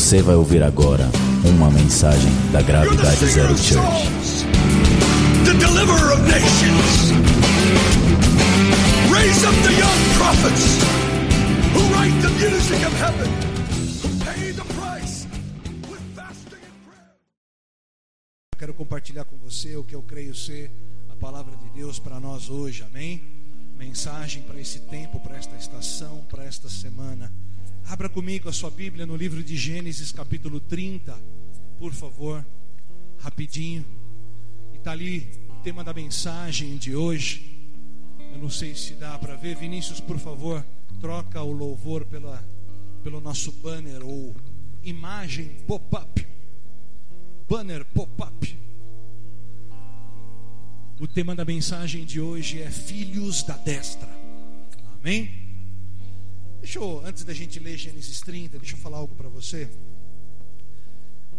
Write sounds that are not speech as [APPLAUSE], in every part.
Você vai ouvir agora uma mensagem da Gravidade Zero Church. The deliverer of nations. Raise up the young prophets who write the music of heaven, who pay the price with fasting and prayer. Quero compartilhar com você o que eu creio ser a palavra de Deus para nós hoje, amém? Mensagem para esse tempo, para esta estação, para esta semana. Abra comigo a sua Bíblia no livro de Gênesis, capítulo 30, por favor, rapidinho. E está ali o tema da mensagem de hoje. Eu não sei se dá para ver. Vinícius, por favor, troca o louvor pela, pelo nosso banner ou imagem pop-up. Banner pop-up. O tema da mensagem de hoje é Filhos da Destra. Amém? Deixa eu, antes da gente ler Gênesis 30, deixa eu falar algo para você.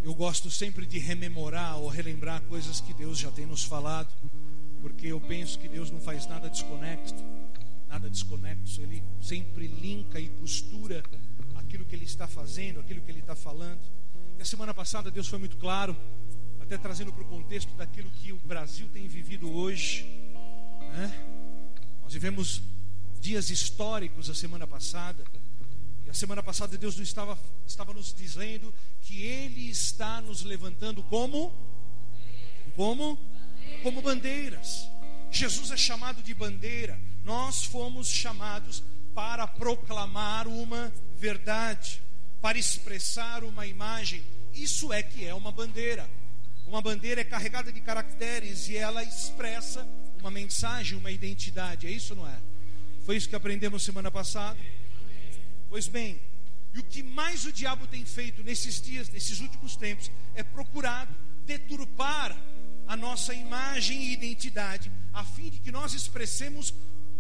Eu gosto sempre de rememorar ou relembrar coisas que Deus já tem nos falado, porque eu penso que Deus não faz nada desconexo, nada desconexo, Ele sempre linka e costura aquilo que Ele está fazendo, aquilo que Ele está falando. E a semana passada Deus foi muito claro, até trazendo para o contexto daquilo que o Brasil tem vivido hoje. Né? Nós vivemos dias históricos a semana passada. E a semana passada Deus não estava, estava nos dizendo que Ele está nos levantando como? Como? Como bandeiras. Jesus é chamado de bandeira. Nós fomos chamados para proclamar uma verdade, para expressar uma imagem. Isso é que é uma bandeira. Uma bandeira é carregada de caracteres e ela expressa uma mensagem, uma identidade. É isso, não é? Foi isso que aprendemos semana passada? Pois bem, e o que mais o diabo tem feito nesses dias, nesses últimos tempos, é procurado deturpar a nossa imagem e identidade, a fim de que nós expressemos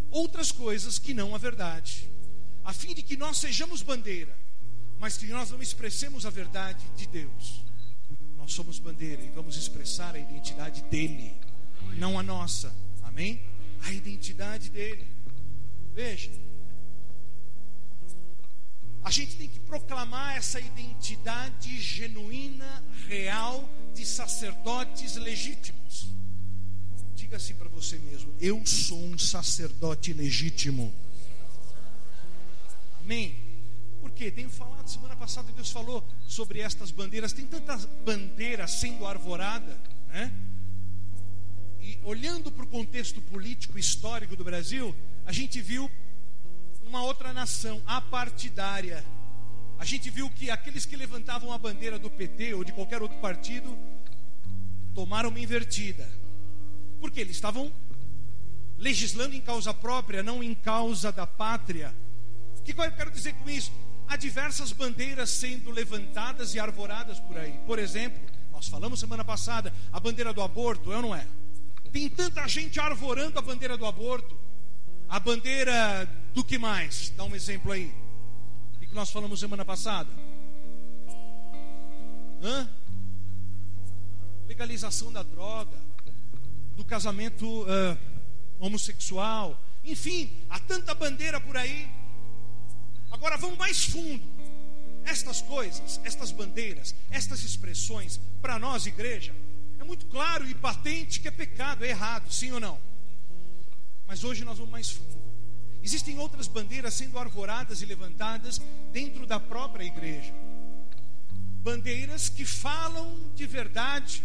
outras coisas que não a verdade, a fim de que nós sejamos bandeira, mas que nós não expressemos a verdade de Deus. Nós somos bandeira e vamos expressar a identidade dele, não a nossa. Amém? A identidade dele. Veja, a gente tem que proclamar essa identidade genuína, real, de sacerdotes legítimos. Diga assim para você mesmo: Eu sou um sacerdote legítimo. Amém? Porque tenho falado, semana passada Deus falou sobre estas bandeiras. Tem tantas bandeiras sendo arvorada, né? E olhando para o contexto político histórico do Brasil, a gente viu uma outra nação apartidária. A gente viu que aqueles que levantavam a bandeira do PT ou de qualquer outro partido tomaram uma invertida. Porque eles estavam legislando em causa própria, não em causa da pátria. O que eu quero dizer com isso? Há diversas bandeiras sendo levantadas e arvoradas por aí. Por exemplo, nós falamos semana passada, a bandeira do aborto, é ou não é? Tem tanta gente arvorando a bandeira do aborto. A bandeira do que mais? Dá um exemplo aí. O que nós falamos semana passada? Hã? Legalização da droga, do casamento uh, homossexual, enfim, há tanta bandeira por aí. Agora vamos mais fundo. Estas coisas, estas bandeiras, estas expressões, para nós, igreja, é muito claro e patente que é pecado, é errado, sim ou não? Mas hoje nós vamos mais fundo. Existem outras bandeiras sendo arvoradas e levantadas dentro da própria igreja. Bandeiras que falam de verdade,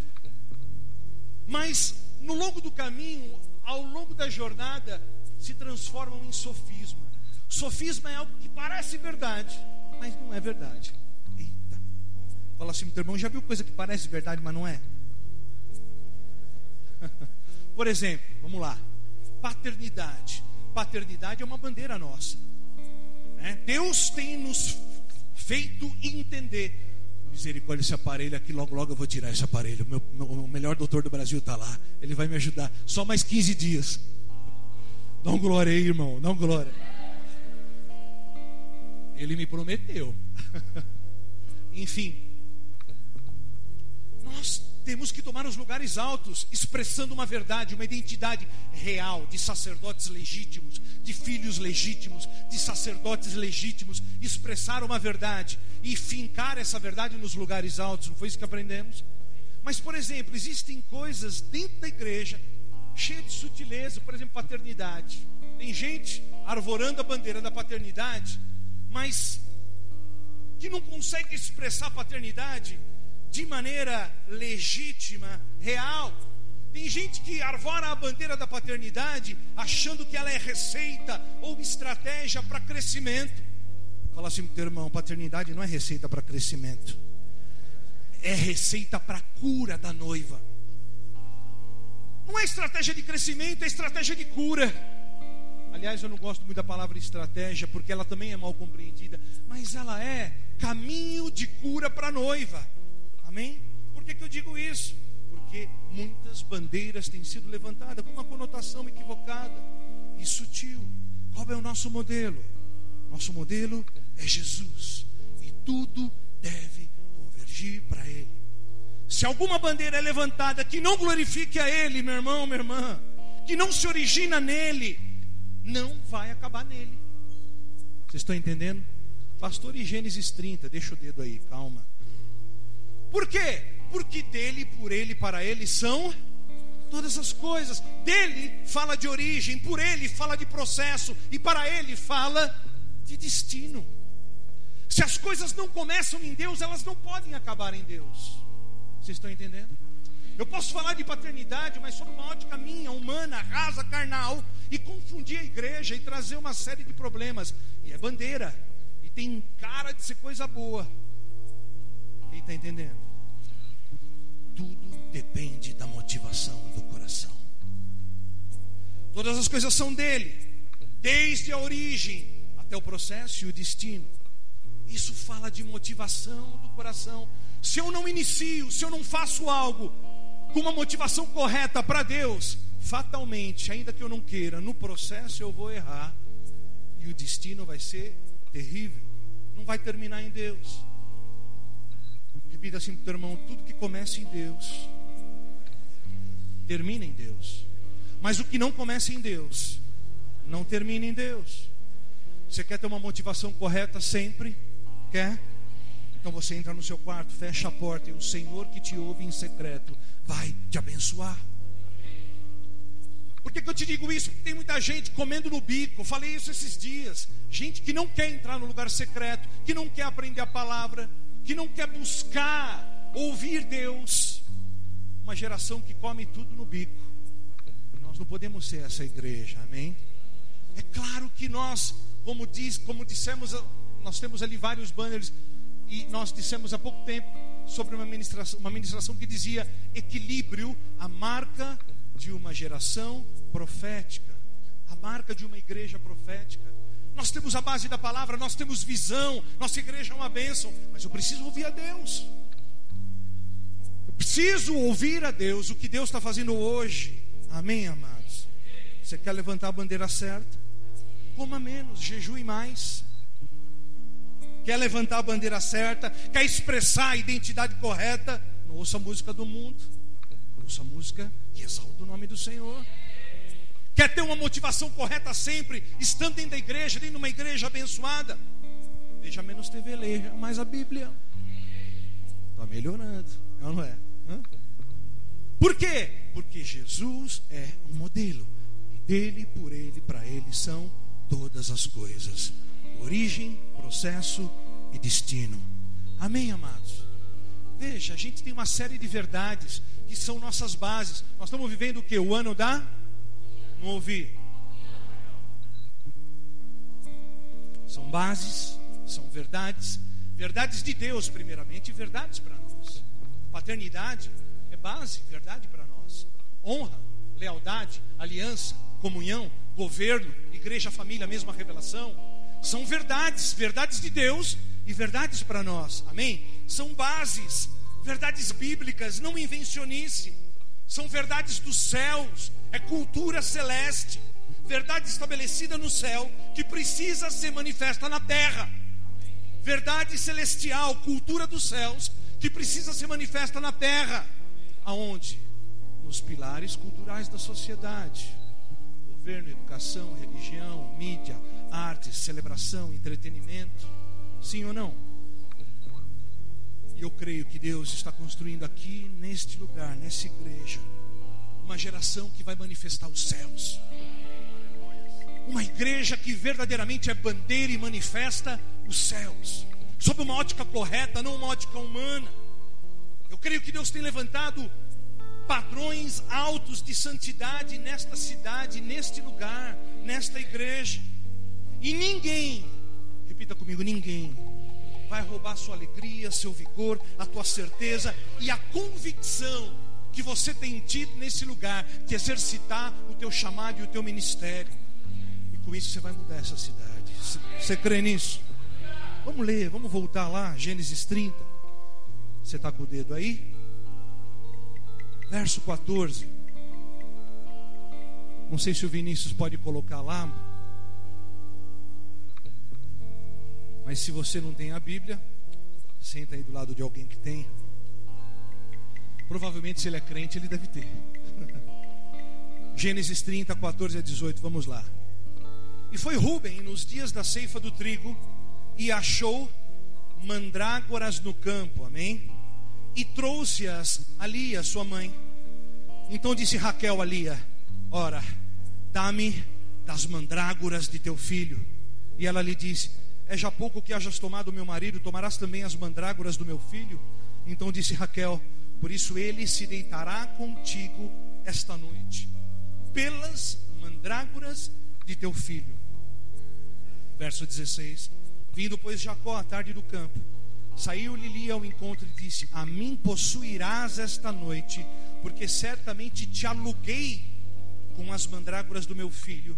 mas no longo do caminho, ao longo da jornada, se transformam em sofisma. Sofisma é algo que parece verdade, mas não é verdade. Eita. Fala assim, meu irmão, já viu coisa que parece verdade, mas não é? [LAUGHS] Por exemplo, vamos lá. Paternidade. Paternidade é uma bandeira nossa. Né? Deus tem nos feito entender. Misericórdia, esse aparelho aqui, logo, logo eu vou tirar esse aparelho. Meu, meu, o melhor doutor do Brasil está lá. Ele vai me ajudar. Só mais 15 dias. Não glória aí, irmão. Não glória. Ele me prometeu. [LAUGHS] Enfim, temos que tomar os lugares altos, expressando uma verdade, uma identidade real de sacerdotes legítimos, de filhos legítimos, de sacerdotes legítimos, expressar uma verdade e fincar essa verdade nos lugares altos. Não foi isso que aprendemos? Mas, por exemplo, existem coisas dentro da igreja cheias de sutileza, por exemplo, paternidade. Tem gente arvorando a bandeira da paternidade, mas que não consegue expressar paternidade de maneira legítima, real. Tem gente que arvora a bandeira da paternidade achando que ela é receita ou estratégia para crescimento. Fala assim, meu irmão, paternidade não é receita para crescimento. É receita para cura da noiva. Não é estratégia de crescimento, é estratégia de cura. Aliás, eu não gosto muito da palavra estratégia, porque ela também é mal compreendida, mas ela é caminho de cura para a noiva. Amém? Por que, que eu digo isso? Porque muitas bandeiras têm sido levantadas com uma conotação equivocada e sutil. Qual é o nosso modelo? Nosso modelo é Jesus. E tudo deve convergir para Ele. Se alguma bandeira é levantada que não glorifique a Ele, meu irmão, minha irmã, que não se origina nele, não vai acabar nele. Vocês estão entendendo? Pastor e Gênesis 30, deixa o dedo aí, calma. Por quê? Porque dele, por ele, para ele são todas as coisas. Dele fala de origem, por ele fala de processo e para ele fala de destino. Se as coisas não começam em Deus, elas não podem acabar em Deus. Vocês estão entendendo? Eu posso falar de paternidade, mas sob uma ótica minha, humana, rasa, carnal, e confundir a igreja e trazer uma série de problemas. E é bandeira, e tem cara de ser coisa boa. Quem está entendendo? Tudo depende da motivação do coração. Todas as coisas são dele, desde a origem até o processo e o destino. Isso fala de motivação do coração. Se eu não inicio, se eu não faço algo com uma motivação correta para Deus, fatalmente, ainda que eu não queira, no processo eu vou errar e o destino vai ser terrível. Não vai terminar em Deus. Repita assim para o teu irmão: tudo que começa em Deus, termina em Deus. Mas o que não começa em Deus, não termina em Deus. Você quer ter uma motivação correta sempre? Quer? Então você entra no seu quarto, fecha a porta e o Senhor que te ouve em secreto vai te abençoar. Por que, que eu te digo isso? Porque tem muita gente comendo no bico. Eu falei isso esses dias. Gente que não quer entrar no lugar secreto, que não quer aprender a palavra, que não quer buscar ouvir Deus. Uma geração que come tudo no bico. Nós não podemos ser essa igreja, amém? É claro que nós, como diz, como dissemos, nós temos ali vários banners e nós dissemos há pouco tempo sobre uma ministração, uma ministração que dizia equilíbrio, a marca de uma geração profética, a marca de uma igreja profética. Nós temos a base da palavra, nós temos visão, nossa igreja é uma bênção, mas eu preciso ouvir a Deus. Eu preciso ouvir a Deus, o que Deus está fazendo hoje. Amém, amados? Você quer levantar a bandeira certa? Coma menos, jejue mais. Quer levantar a bandeira certa? Quer expressar a identidade correta? Não ouça a música do mundo, ouça a música que exalta o nome do Senhor quer ter uma motivação correta sempre, estando dentro da igreja, dentro de uma igreja abençoada, veja menos TV, leia mais a Bíblia. Está melhorando, é não é? Hã? Por quê? Porque Jesus é um modelo. E dele, por ele, para ele são todas as coisas: origem, processo e destino. Amém, amados? Veja, a gente tem uma série de verdades que são nossas bases. Nós estamos vivendo o que? O ano da não ouvi. São bases, são verdades, verdades de Deus, primeiramente, e verdades para nós. Paternidade é base, verdade para nós. Honra, lealdade, aliança, comunhão, governo, igreja, família, mesma revelação. São verdades, verdades de Deus e verdades para nós. Amém? São bases, verdades bíblicas, não invencionice. São verdades dos céus, é cultura celeste, verdade estabelecida no céu que precisa ser manifesta na terra. Verdade celestial, cultura dos céus que precisa ser manifesta na terra. Aonde? Nos pilares culturais da sociedade: governo, educação, religião, mídia, arte, celebração, entretenimento. Sim ou não? E eu creio que Deus está construindo aqui, neste lugar, nessa igreja, uma geração que vai manifestar os céus. Uma igreja que verdadeiramente é bandeira e manifesta os céus, sob uma ótica correta, não uma ótica humana. Eu creio que Deus tem levantado padrões altos de santidade nesta cidade, neste lugar, nesta igreja. E ninguém, repita comigo, ninguém vai roubar sua alegria, seu vigor, a tua certeza e a convicção que você tem tido nesse lugar de exercitar o teu chamado e o teu ministério. E com isso você vai mudar essa cidade. Você crê nisso? Vamos ler, vamos voltar lá, Gênesis 30. Você está com o dedo aí? Verso 14. Não sei se o Vinícius pode colocar lá. Mas se você não tem a Bíblia, senta aí do lado de alguém que tem. Provavelmente, se ele é crente, ele deve ter. [LAUGHS] Gênesis 30, 14 a 18, vamos lá. E foi Rubem nos dias da ceifa do trigo e achou mandrágoras no campo, amém? E trouxe-as a Lia, sua mãe. Então disse Raquel a Lia: Ora, dá-me das mandrágoras de teu filho. E ela lhe disse: É já pouco que hajas tomado meu marido, tomarás também as mandrágoras do meu filho? Então disse Raquel: Por isso ele se deitará contigo esta noite, pelas mandrágoras de teu filho. Verso 16: Vindo, pois, Jacó à tarde do campo, saiu-lhe Lia ao encontro e disse: A mim possuirás esta noite, porque certamente te aluguei com as mandrágoras do meu filho.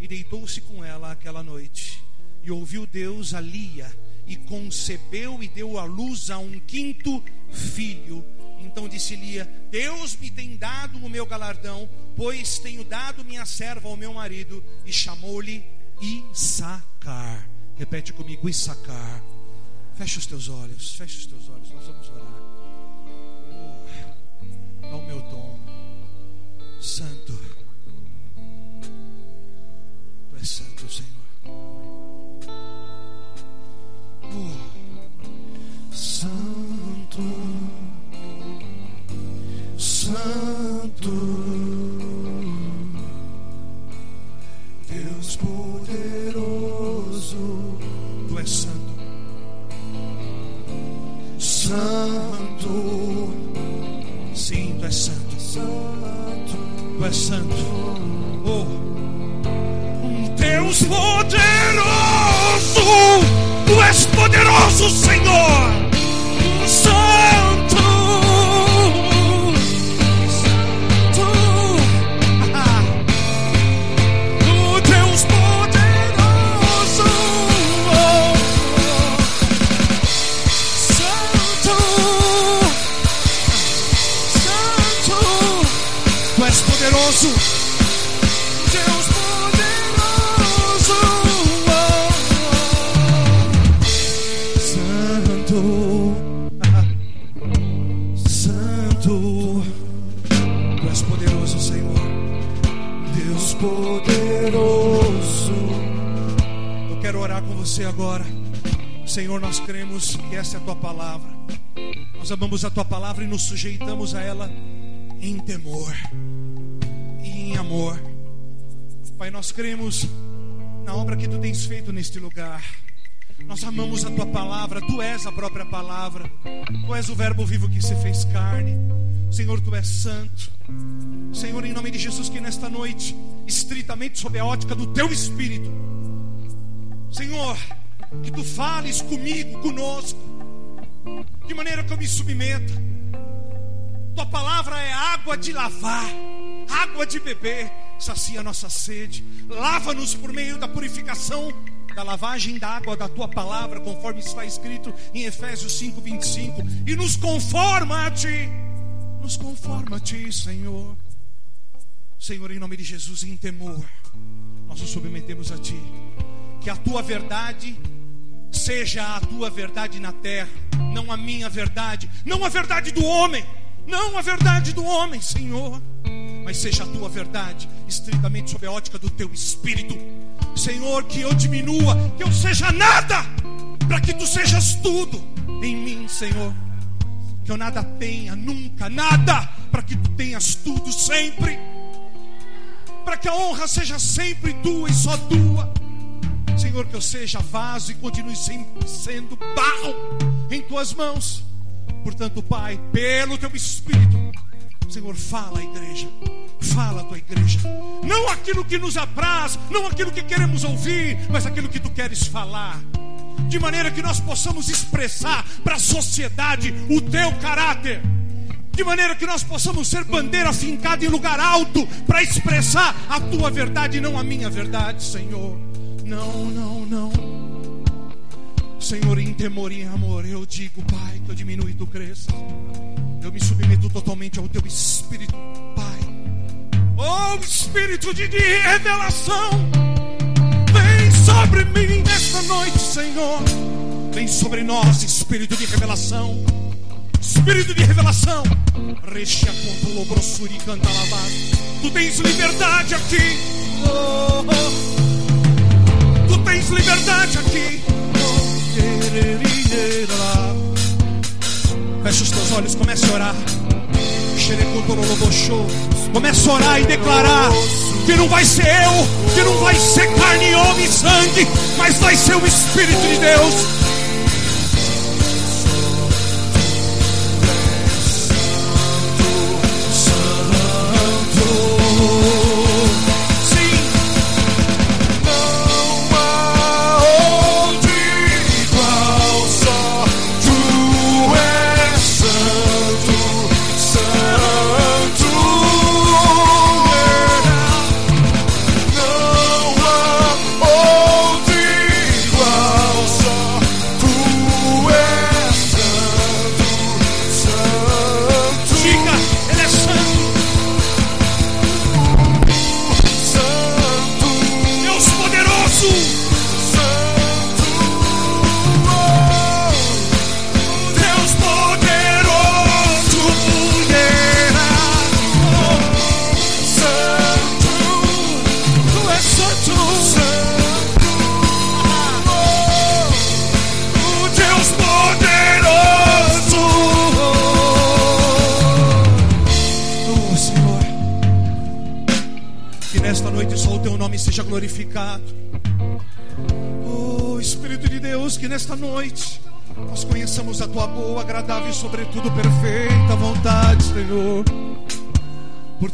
E deitou-se com ela aquela noite. E ouviu Deus a Lia, e concebeu e deu à luz a um quinto filho. Então disse Lia: Deus me tem dado o meu galardão, pois tenho dado minha serva ao meu marido. E chamou-lhe Issacar. Repete comigo: Issacar. Fecha os teus olhos, fecha os teus olhos, nós vamos orar. Oh, dá o meu tom. Santo. Tu és santo, Santo. E nos sujeitamos a ela em temor e em amor. Pai, nós cremos na obra que tu tens feito neste lugar. Nós amamos a tua palavra, tu és a própria palavra. Tu és o verbo vivo que se fez carne. Senhor, tu és santo. Senhor, em nome de Jesus, que nesta noite, estritamente sob a ótica do teu espírito, Senhor, que tu fales comigo, conosco, de maneira que eu me submeta. Tua palavra é água de lavar, água de beber, sacia a nossa sede, lava-nos por meio da purificação, da lavagem da água da tua palavra, conforme está escrito em Efésios 5, 25, e nos conforma a ti, nos conforma a ti, Senhor. Senhor, em nome de Jesus, em temor, nós nos submetemos a Ti. Que a Tua verdade seja a Tua verdade na terra, não a minha verdade, não a verdade do homem, Não a verdade do homem, Senhor, mas seja a tua verdade, estritamente sob a ótica do teu espírito. Senhor, que eu diminua, que eu seja nada, para que tu sejas tudo em mim, Senhor. Que eu nada tenha, nunca, nada, para que tu tenhas tudo sempre. Para que a honra seja sempre tua e só tua. Senhor, que eu seja vaso e continue sempre sendo barro em tuas mãos. Portanto, Pai, pelo teu Espírito, Senhor, fala à igreja, fala à tua igreja, não aquilo que nos apraz, não aquilo que queremos ouvir, mas aquilo que tu queres falar, de maneira que nós possamos expressar para a sociedade o teu caráter. De maneira que nós possamos ser bandeira fincada em lugar alto para expressar a tua verdade e não a minha verdade, Senhor. Não, não, não. Senhor, em temor e em amor, eu digo, Pai, que eu diminua e tu cresça. Eu me submeto totalmente ao teu Espírito, Pai. Oh, Espírito de, revelação, vem sobre mim nesta noite, Senhor. Vem sobre nós, Espírito de revelação. Espírito de revelação. Reche a conto brossuri canta lavado. Tu tens liberdade aqui. Oh, oh. Tu tens liberdade aqui. Feche os teus olhos, comece a orar. Comece a orar e declarar que não vai ser eu, que não vai ser carne, homem e sangue, mas vai ser o Espírito de Deus.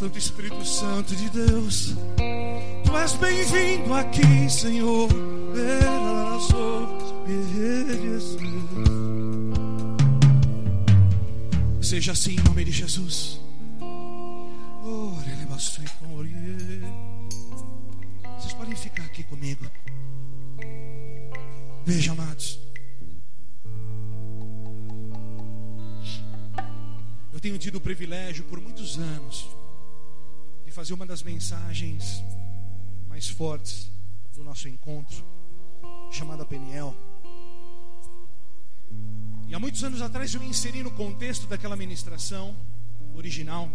Portanto, Espírito Santo de Deus, tu és bem-vindo aqui, Senhor. Seja assim em nome de Jesus. Vocês podem ficar aqui comigo. Veja, amados. Eu tenho tido o privilégio por muitos anos fazer uma das mensagens mais fortes do nosso encontro, chamada Peniel. E há muitos anos atrás eu inseri no contexto daquela ministração original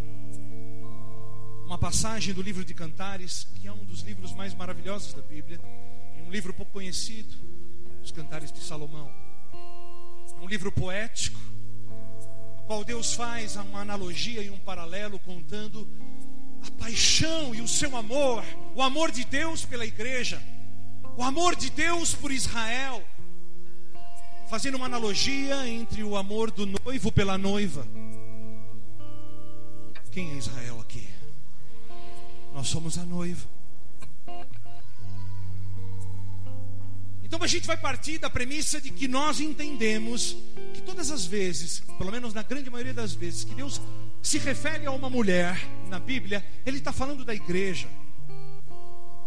uma passagem do livro de Cantares, que é um dos livros mais maravilhosos da Bíblia, e um livro pouco conhecido, os Cantares de Salomão. É um livro poético, no qual Deus faz uma analogia e um paralelo contando a paixão e o seu amor, o amor de Deus pela igreja, o amor de Deus por Israel, fazendo uma analogia entre o amor do noivo pela noiva. Quem é Israel aqui? Nós somos a noiva. Então a gente vai partir da premissa de que nós entendemos que todas as vezes, pelo menos na grande maioria das vezes, que Deus se refere a uma mulher na Bíblia, Ele está falando da igreja.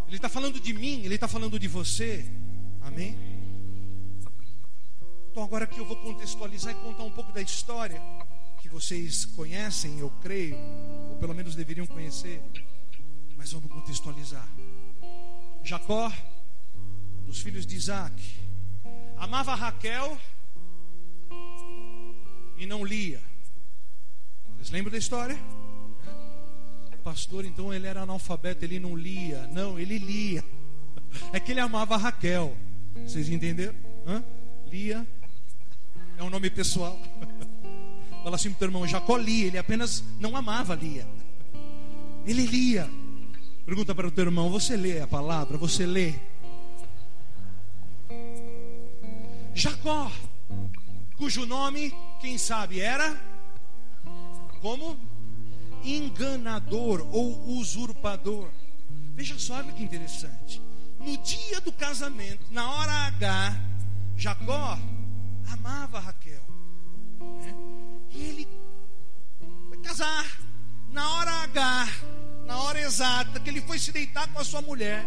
Ele está falando de mim, Ele está falando de você. Amém? Então agora aqui eu vou contextualizar e contar um pouco da história que vocês conhecem, eu creio, ou pelo menos deveriam conhecer. Mas vamos contextualizar. Jacó, dos filhos de Isaac, amava Raquel e não Lia. Vocês lembram da história? Pastor, então, ele era analfabeto, ele não lia. Não, ele lia. É que ele amava Raquel. Vocês entenderam? Hã? Lia. É um nome pessoal. [LAUGHS] Fala assim pro teu irmão, Jacó lia, ele apenas não amava Lia. Ele lia. Pergunta para o teu irmão, você lê a palavra? Você lê? Jacó, cujo nome, quem sabe, era como enganador ou usurpador. Veja só, olha que interessante. No dia do casamento, na hora H, Jacó amava Raquel. Né? E ele foi casar. Na hora H, na hora exata, que ele foi se deitar com a sua mulher,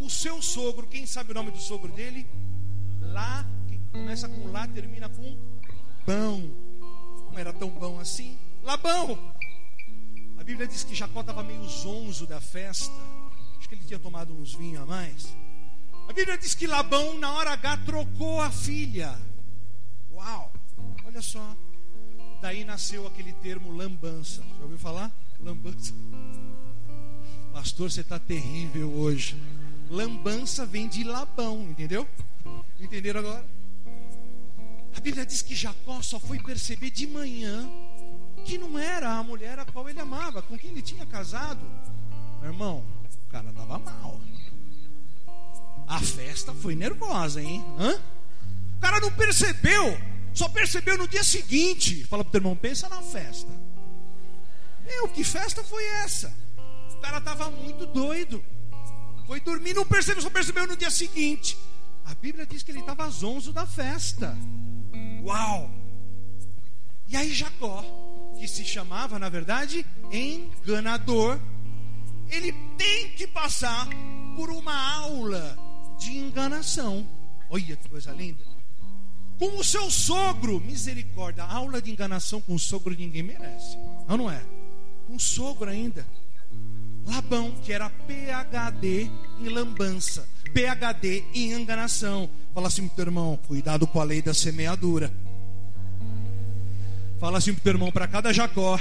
o seu sogro, quem sabe o nome do sogro dele? Lá, que começa com lá, termina com bão. Não era tão bom assim. Labão. A Bíblia diz que Jacó estava meio zonzo da festa. Acho que ele tinha tomado uns vinhos a mais. A Bíblia diz que Labão, na hora H, trocou a filha. Uau! Olha só. Daí nasceu aquele termo lambança. Já ouviu falar? Lambança. [LAUGHS] Pastor, você está terrível hoje. Lambança vem de Labão, entendeu? Entenderam agora? A Bíblia diz que Jacó só foi perceber de manhã que não era a mulher a qual ele amava, com quem ele tinha casado. Meu irmão, o cara estava mal. A festa foi nervosa, hein? Hã? O cara não percebeu, só percebeu no dia seguinte. Fala pro teu irmão, pensa na festa. Meu, que festa foi essa? O cara estava muito doido. Foi dormir, não percebeu, só percebeu no dia seguinte. A Bíblia diz que ele estava zonzo da festa. Uau! E aí Jacó, que se chamava, na verdade, enganador, ele tem que passar por uma aula de enganação. Olha que coisa linda. Com o seu sogro, misericórdia, aula de enganação com o sogro ninguém merece. Não, não é? O sogro ainda. Labão, que era PHD em lambança, PHD em enganação. Fala assim teu irmão, cuidado com a lei da semeadura. Fala assim pro teu irmão, para cada Jacó,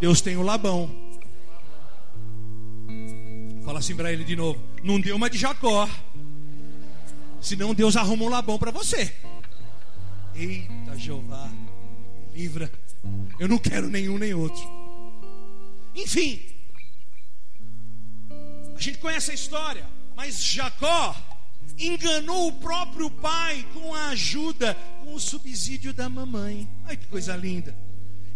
Deus tem o Labão. Fala assim para ele de novo, não deu uma de Jacó. Senão Deus arruma um Labão para você. Eita Jeová, me livra. Eu não quero nenhum nem outro. Enfim, a gente conhece a história, mas Jacó enganou o próprio pai com a ajuda, com o subsídio da mamãe. Ai que coisa linda.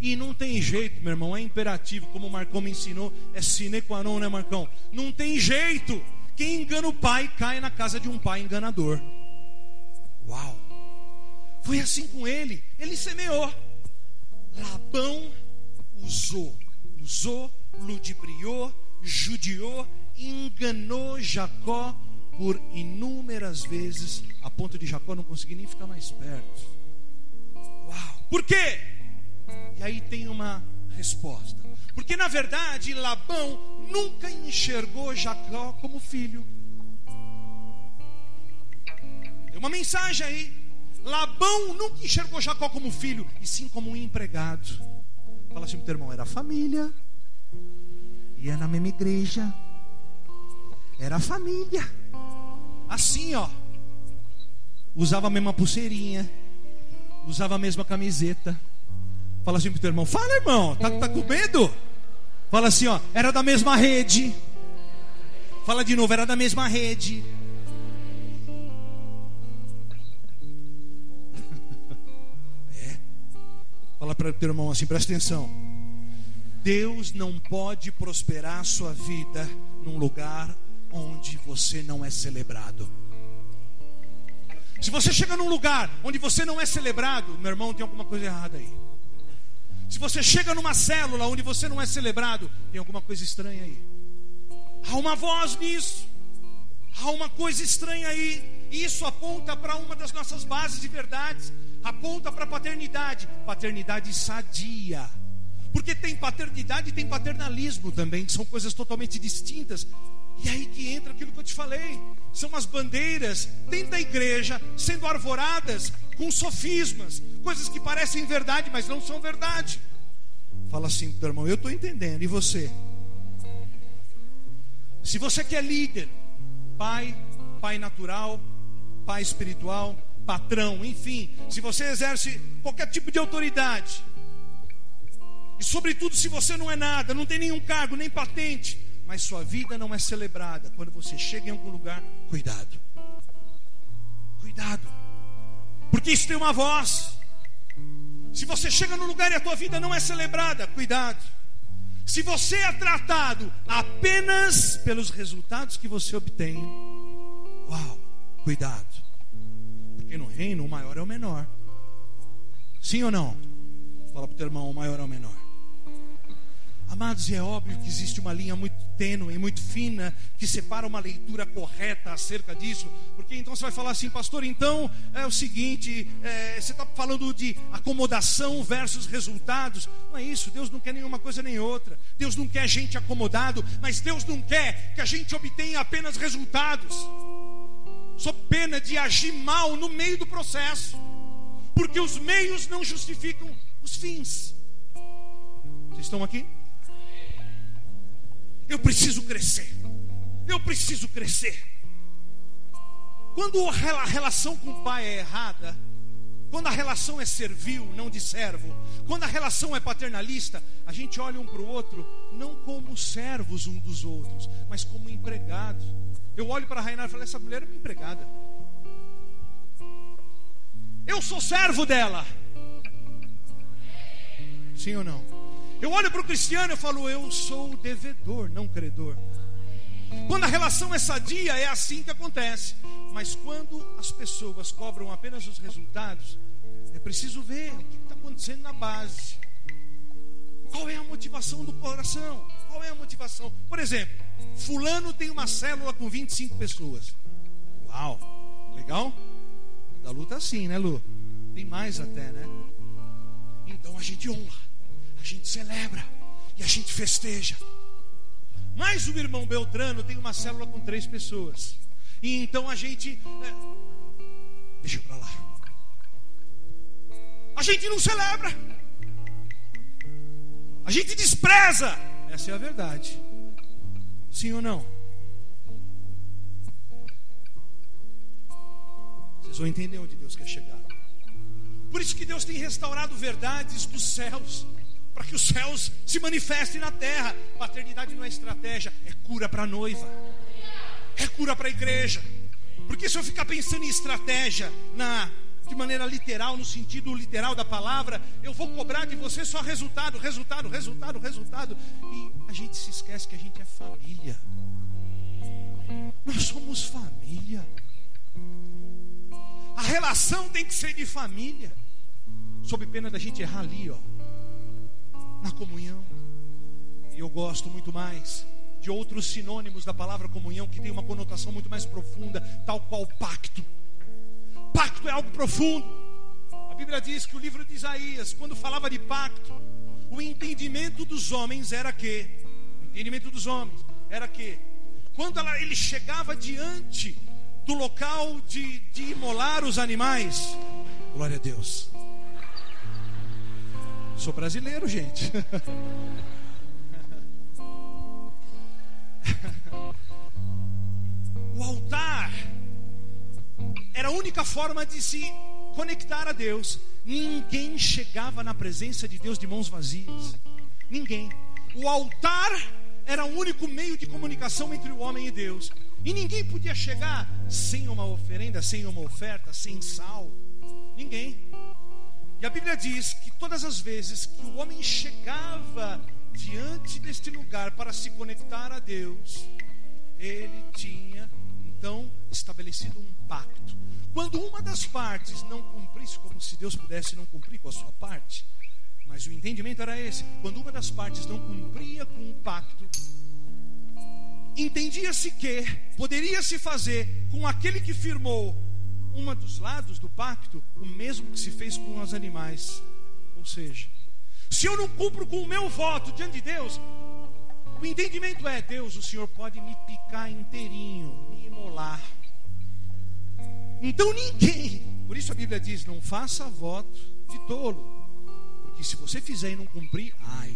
E não tem jeito, meu irmão, é imperativo, como o Marcão me ensinou, é sine qua non, né, Marcão? Não tem jeito. Quem engana o pai cai na casa de um pai enganador. Uau! Foi assim com ele. Ele semeou. Labão usou, usou, ludibriou, judiou, enganou Jacó por inúmeras vezes, a ponto de Jacó não conseguir nem ficar mais perto. Uau! Por quê? E aí tem uma resposta. Porque na verdade Labão nunca enxergou Jacó como filho. Tem uma mensagem aí. Labão nunca enxergou Jacó como filho, e sim como um empregado. Fala assim teu irmão, era família, ia na mesma igreja, era família. Assim, ó. Usava a mesma pulseirinha, usava a mesma camiseta. Fala assim pro teu irmão, fala irmão, tá, tá com medo? Fala assim, ó, era da mesma rede. Fala de novo, era da mesma rede. [LAUGHS] É. Fala para o teu irmão assim, presta atenção. Deus não pode prosperar a sua vida num lugar onde você não é celebrado. Se você chega num lugar onde você não é celebrado, meu irmão, tem alguma coisa errada aí. Se você chega numa célula onde você não é celebrado, tem alguma coisa estranha aí. Há uma voz nisso. Há uma coisa estranha aí. Isso aponta para uma das nossas bases de verdades. Aponta para a paternidade. Paternidade sadia. Porque tem paternidade e tem paternalismo também, que são coisas totalmente distintas. E aí que entra aquilo que eu te falei. São as bandeiras dentro da igreja sendo arvoradas com sofismas, coisas que parecem verdade, mas não são verdade. Fala assim teu irmão, eu estou entendendo, e você? Se você quer líder, pai, pai natural, pai espiritual, patrão, enfim, se você exerce qualquer tipo de autoridade, e sobretudo se você não é nada, não tem nenhum cargo, nem patente, mas sua vida não é celebrada, quando você chega em algum lugar, cuidado. Cuidado. Porque isso tem uma voz. Se você chega no lugar e a tua vida não é celebrada, cuidado. Se você é tratado apenas pelos resultados que você obtém, uau, cuidado. Porque no reino o maior é o menor. Sim ou não? Fala para o teu irmão, o maior é o menor. Amados, é óbvio que existe uma linha muito tênue, muito fina, que separa uma leitura correta acerca disso, porque então você vai falar assim, pastor, então é o seguinte, é, você está falando de acomodação versus resultados. Não é isso, Deus não quer nenhuma coisa nem outra. Deus não quer gente acomodado, mas Deus não quer que a gente obtenha apenas resultados, sob pena de agir mal no meio do processo, porque os meios não justificam os fins. Vocês estão aqui? Eu preciso crescer. Eu preciso crescer. Quando a relação com o pai é errada, quando a relação é servil, não de servo, quando a relação é paternalista, a gente olha um para o outro não como servos um dos outros, mas como empregados. Eu olho para a Rainha e falo: essa mulher é minha empregada. Eu sou servo dela. Sim ou não? Eu olho para o cristiano e falo, eu sou devedor, não credor. Quando a relação é sadia, é assim que acontece. Mas quando as pessoas cobram apenas os resultados, é preciso ver o que está acontecendo na base. Qual é a motivação do coração? Qual é a motivação? Por exemplo, Fulano tem uma célula com 25 pessoas. Uau, legal? Da luta assim, né, Lu? Tem mais até, né? Então a gente honra a gente celebra e a gente festeja. Mas o irmão Beltrano tem uma célula com três pessoas. E então a gente. É, deixa para lá. A gente não celebra. A gente despreza. Essa é a verdade. Sim ou não? Vocês vão entender onde Deus quer chegar. Por isso que Deus tem restaurado verdades dos céus para que os céus se manifestem na terra. Paternidade não é estratégia, é cura para a noiva, é cura para a igreja. Porque se eu ficar pensando em estratégia na de maneira literal, no sentido literal da palavra, eu vou cobrar de você só resultado, resultado, resultado, resultado. E a gente se esquece que a gente é família. Nós somos família. A relação tem que ser de família. Sob pena da gente errar ali, ó na comunhão. E eu gosto muito mais de outros sinônimos da palavra comunhão que tem uma conotação muito mais profunda, tal qual pacto. Pacto é algo profundo. A Bíblia diz que o livro de Isaías, quando falava de pacto, o entendimento dos homens era que, o entendimento dos homens era que, quando ela, ele chegava diante do local de, de imolar os animais, glória a Deus, Sou brasileiro, gente. [LAUGHS] o altar era a única forma de se conectar a Deus. Ninguém chegava na presença de Deus de mãos vazias. Ninguém. O altar era o único meio de comunicação entre o homem e Deus. E ninguém podia chegar sem uma oferenda, sem uma oferta, sem sal. Ninguém. E a Bíblia diz que todas as vezes que o homem chegava diante deste lugar para se conectar a Deus, ele tinha então estabelecido um pacto. Quando uma das partes não cumprisse, como se Deus pudesse não cumprir com a sua parte, mas o entendimento era esse: quando uma das partes não cumpria com o pacto, entendia-se que poderia se fazer com aquele que firmou uma dos lados do pacto, o mesmo que se fez com os animais. Ou seja, se eu não cumpro com o meu voto diante de Deus, o entendimento é: Deus, o Senhor pode me picar inteirinho, me imolar. Então ninguém, por isso a Bíblia diz: não faça voto de tolo, porque que se você fizer e não cumprir, ai.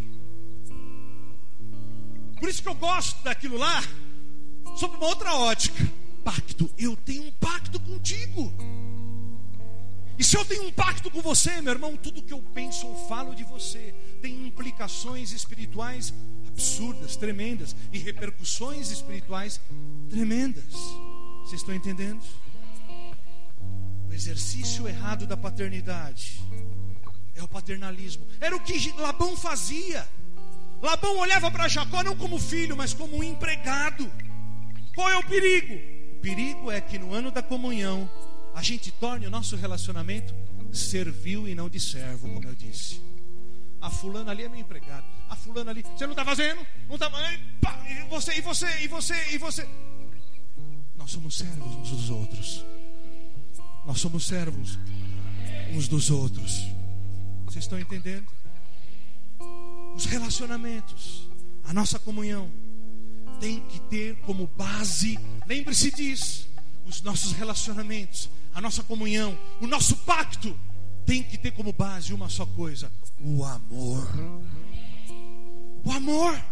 Por isso que eu gosto daquilo lá, sob uma outra ótica. Pacto, eu tenho um pacto contigo. E se eu tenho um pacto com você, meu irmão, tudo que eu penso ou falo de você tem implicações espirituais absurdas, tremendas, e repercussões espirituais tremendas. Vocês estão entendendo? O exercício errado da paternidade é o paternalismo. Era o que Labão fazia. Labão olhava para Jacó não como filho, mas como um empregado. Qual é o perigo? Perigo é que no ano da comunhão a gente torne o nosso relacionamento servil e não de servo, como eu disse. A fulana ali é meu empregado. A fulana ali, você não está fazendo? Não está. E você, e você, e você, e você. Nós somos servos uns dos outros. Nós somos servos uns dos outros. Vocês estão entendendo? Os relacionamentos, a nossa comunhão, tem que ter como base, lembre-se disso, os nossos relacionamentos, a nossa comunhão, o nosso pacto, tem que ter como base uma só coisa: o amor. O amor.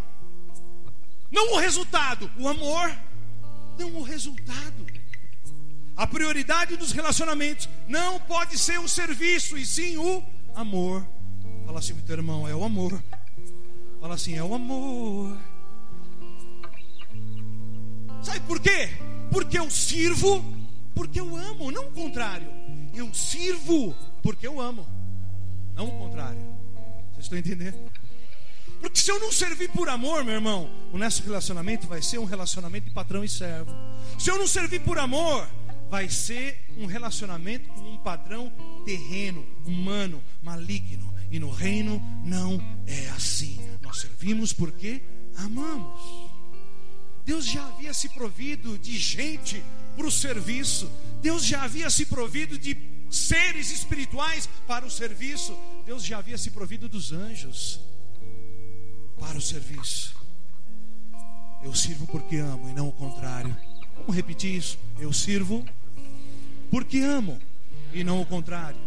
Não o resultado, o amor. Não o resultado. A prioridade dos relacionamentos não pode ser o serviço, e sim o amor. Fala assim teu irmão, é o amor. Fala assim, é o amor. Sabe por quê? Porque eu sirvo, porque eu amo, não o contrário. Eu sirvo porque eu amo, não o contrário. Vocês estão entendendo? Porque se eu não servir por amor, meu irmão, o nosso relacionamento vai ser um relacionamento de patrão e servo. Se eu não servir por amor, vai ser um relacionamento com um padrão terreno, humano, maligno. E no reino não é assim. Nós servimos porque amamos. Deus já havia se provido de gente para o serviço. Deus já havia se provido de seres espirituais para o serviço. Deus já havia se provido dos anjos para o serviço. Eu sirvo porque amo e não o contrário. Vamos repetir isso? Eu sirvo porque amo e não o contrário.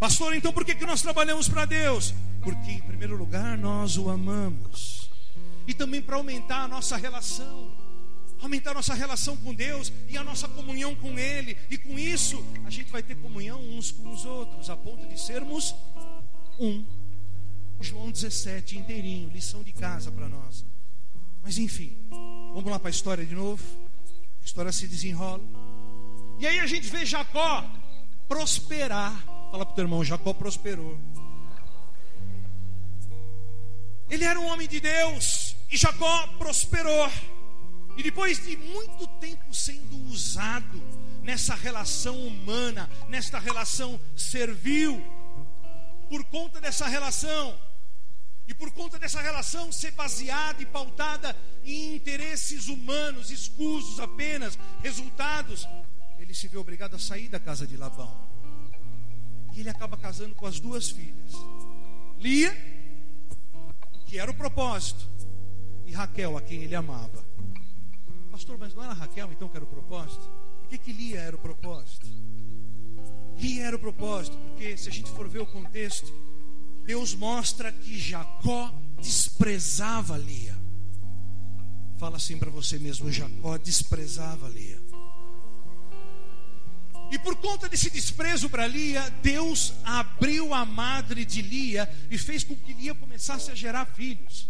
Pastor, então por que, que nós trabalhamos para Deus? Porque, em primeiro lugar, nós o amamos. E também para aumentar a nossa relação. Aumentar a nossa relação com Deus e a nossa comunhão com Ele. E com isso, a gente vai ter comunhão uns com os outros, a ponto de sermos um. João 17 inteirinho, lição de casa para nós. Mas enfim, vamos lá para a história de novo. A história se desenrola. E aí a gente vê Jacó prosperar. Fala para o teu irmão, Jacó prosperou. Ele era um homem de Deus e Jacó prosperou. E depois de muito tempo sendo usado nessa relação humana, nesta relação servil, por conta dessa relação, e por conta dessa relação ser baseada e pautada em interesses humanos, escusos apenas, resultados, ele se vê obrigado a sair da casa de Labão. E ele acaba casando com as duas filhas. Lia, que era o propósito, e Raquel, a quem ele amava. Pastor, mas não era Raquel então que era o propósito? Por que, que Lia era o propósito? Lia era o propósito, porque se a gente for ver o contexto, Deus mostra que Jacó desprezava Lia. Fala assim para você mesmo: Jacó desprezava Lia. E por conta desse desprezo para Lia, Deus abriu a madre de Lia e fez com que Lia começasse a gerar filhos.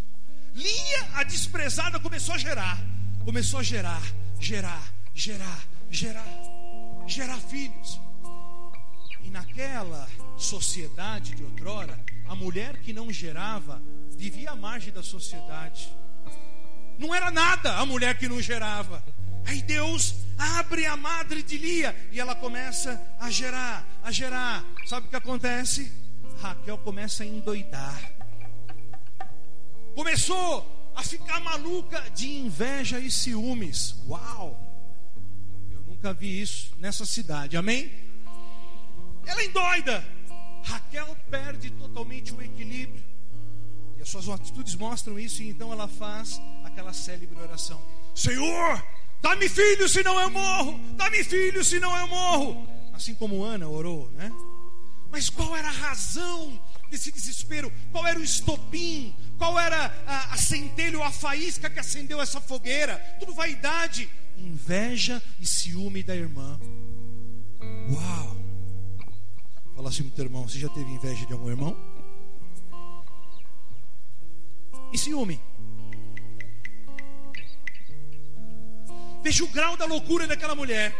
Lia, a desprezada, começou a gerar, começou a gerar, gerar, gerar, gerar, gerar filhos. E naquela sociedade de outrora, a mulher que não gerava vivia à margem da sociedade. Não era nada a mulher que não gerava. Aí Deus abre a madre de Lia e ela começa a gerar, a gerar. Sabe o que acontece? Raquel começa a endoidar. Começou a ficar maluca de inveja e ciúmes. Uau! Eu nunca vi isso nessa cidade. Amém? Ela endoida. Raquel perde totalmente o equilíbrio. E as suas atitudes mostram isso, e então ela faz aquela célebre oração: Senhor, dá-me filho, senão eu morro, dá-me filho, senão eu morro. Assim como Ana orou, né? Mas qual era a razão desse desespero? Qual era o estopim? Qual era a, a centelha, a faísca que acendeu essa fogueira? Tudo vaidade, inveja e ciúme da irmã. Uau! Fala assim pro teu irmão: você já teve inveja de algum irmão? E ciúme? Veja o grau da loucura daquela mulher.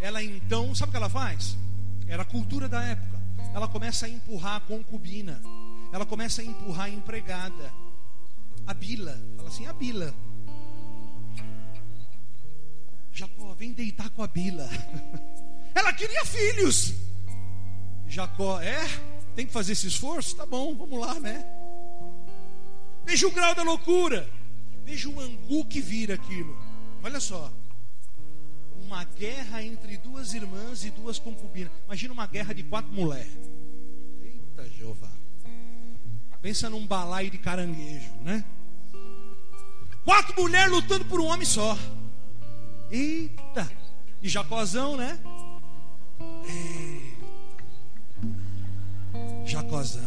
Ela então, sabe o que ela faz? Era a cultura da época. Ela começa a empurrar a concubina. Ela começa a empurrar a empregada. A Bila. Fala assim: a Bila. Jacó, vem deitar com a Bila. [LAUGHS] Ela queria filhos. Jacó, é? Tem que fazer esse esforço? Tá bom, vamos lá, né? Veja o grau da loucura. Veja o angu que vira aquilo. Olha só uma guerra entre duas irmãs e duas concubinas. Imagina uma guerra de quatro mulheres. Eita, Jeová. Pensa num balaio de caranguejo, né? Quatro mulheres lutando por um homem só. Eita. E Jacozão, né? Eita. Jacozão.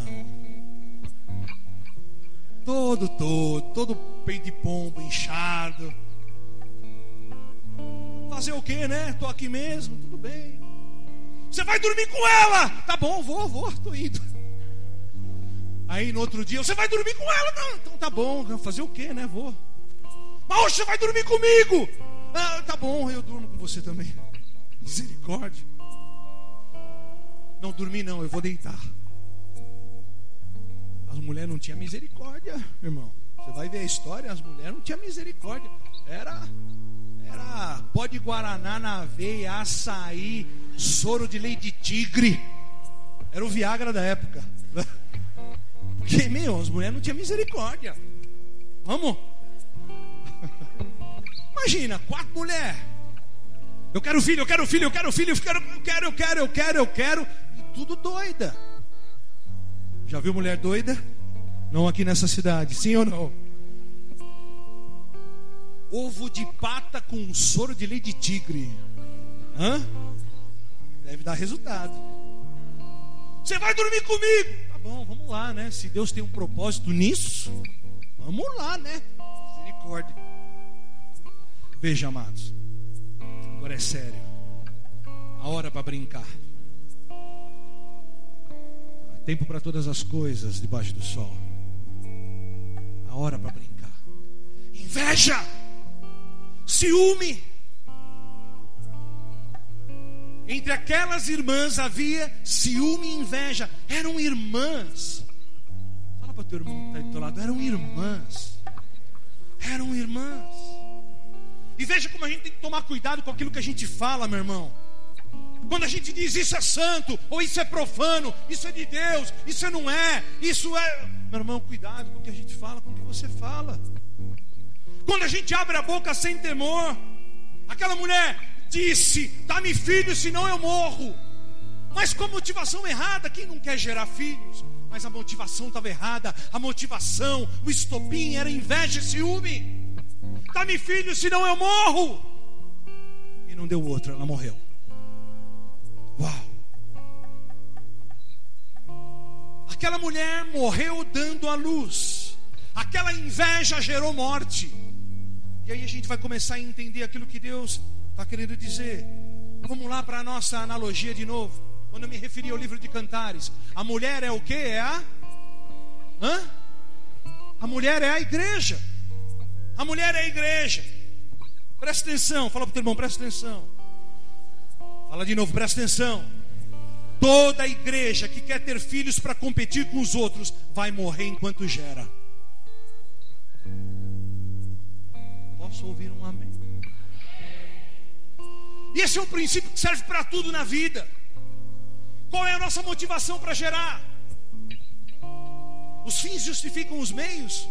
Todo, todo, todo peito de pombo inchado Fazer o quê, né? Tô aqui mesmo, tudo bem. Você vai dormir com ela? Tá bom, vou, vou, tô indo. Aí no outro dia, você vai dormir com ela? Não, então tá bom, fazer o quê, né? Vou. Mas hoje você vai dormir comigo? Ah, tá bom, eu durmo com você também. Misericórdia. Não dormi não, eu vou deitar. As mulheres não tinham misericórdia, irmão. Você vai ver a história, as mulheres não tinham misericórdia. Era era pó de guaraná na veia, açaí, soro de leite de tigre. Era o Viagra da época. [LAUGHS] Porque, meu, as mulheres não tinham misericórdia. Vamos? [LAUGHS] Imagina, quatro mulheres. Eu quero filho, eu quero filho, eu quero filho, eu quero, eu quero, eu quero, eu quero, eu quero. E tudo doida. Já viu mulher doida? Não aqui nessa cidade, sim ou não? Ovo de pata com soro de leite de tigre. Hã? Deve dar resultado. Você vai dormir comigo? Tá bom, vamos lá, né? Se Deus tem um propósito nisso, vamos lá, né? Misericórdia. Veja, amados. Agora é sério. A hora para brincar. Há tempo para todas as coisas debaixo do sol. A hora para brincar. Inveja ciúme. Entre aquelas irmãs havia ciúme e inveja. Eram irmãs. Fala para o teu irmão que está do teu lado. Eram irmãs. Eram irmãs. E veja como a gente tem que tomar cuidado com aquilo que a gente fala, meu irmão. Quando a gente diz isso é santo, ou isso é profano, isso é de Deus, isso não é, isso é. Meu irmão, cuidado com o que a gente fala, com o que você fala. Quando a gente abre a boca sem temor, aquela mulher disse: Dá-me filho, senão eu morro. Mas com a motivação errada, quem não quer gerar filhos? Mas a motivação estava errada, a motivação, o estopim era inveja e ciúme. Dá-me filho, senão eu morro. E não deu outra, ela morreu. Uau! Aquela mulher morreu dando a luz. Aquela inveja gerou morte. E aí a gente vai começar a entender aquilo que Deus está querendo dizer. Vamos lá para a nossa analogia de novo. Quando eu me referi ao livro de Cantares, a mulher é o que? É a? Hã? A mulher é a igreja. A mulher é a igreja. Presta atenção, fala para o teu irmão, presta atenção. Fala de novo, presta atenção. Toda igreja que quer ter filhos para competir com os outros vai morrer enquanto gera. Posso ouvir um amém? E esse é um princípio que serve para tudo na vida. Qual é a nossa motivação para gerar? Os fins justificam os meios.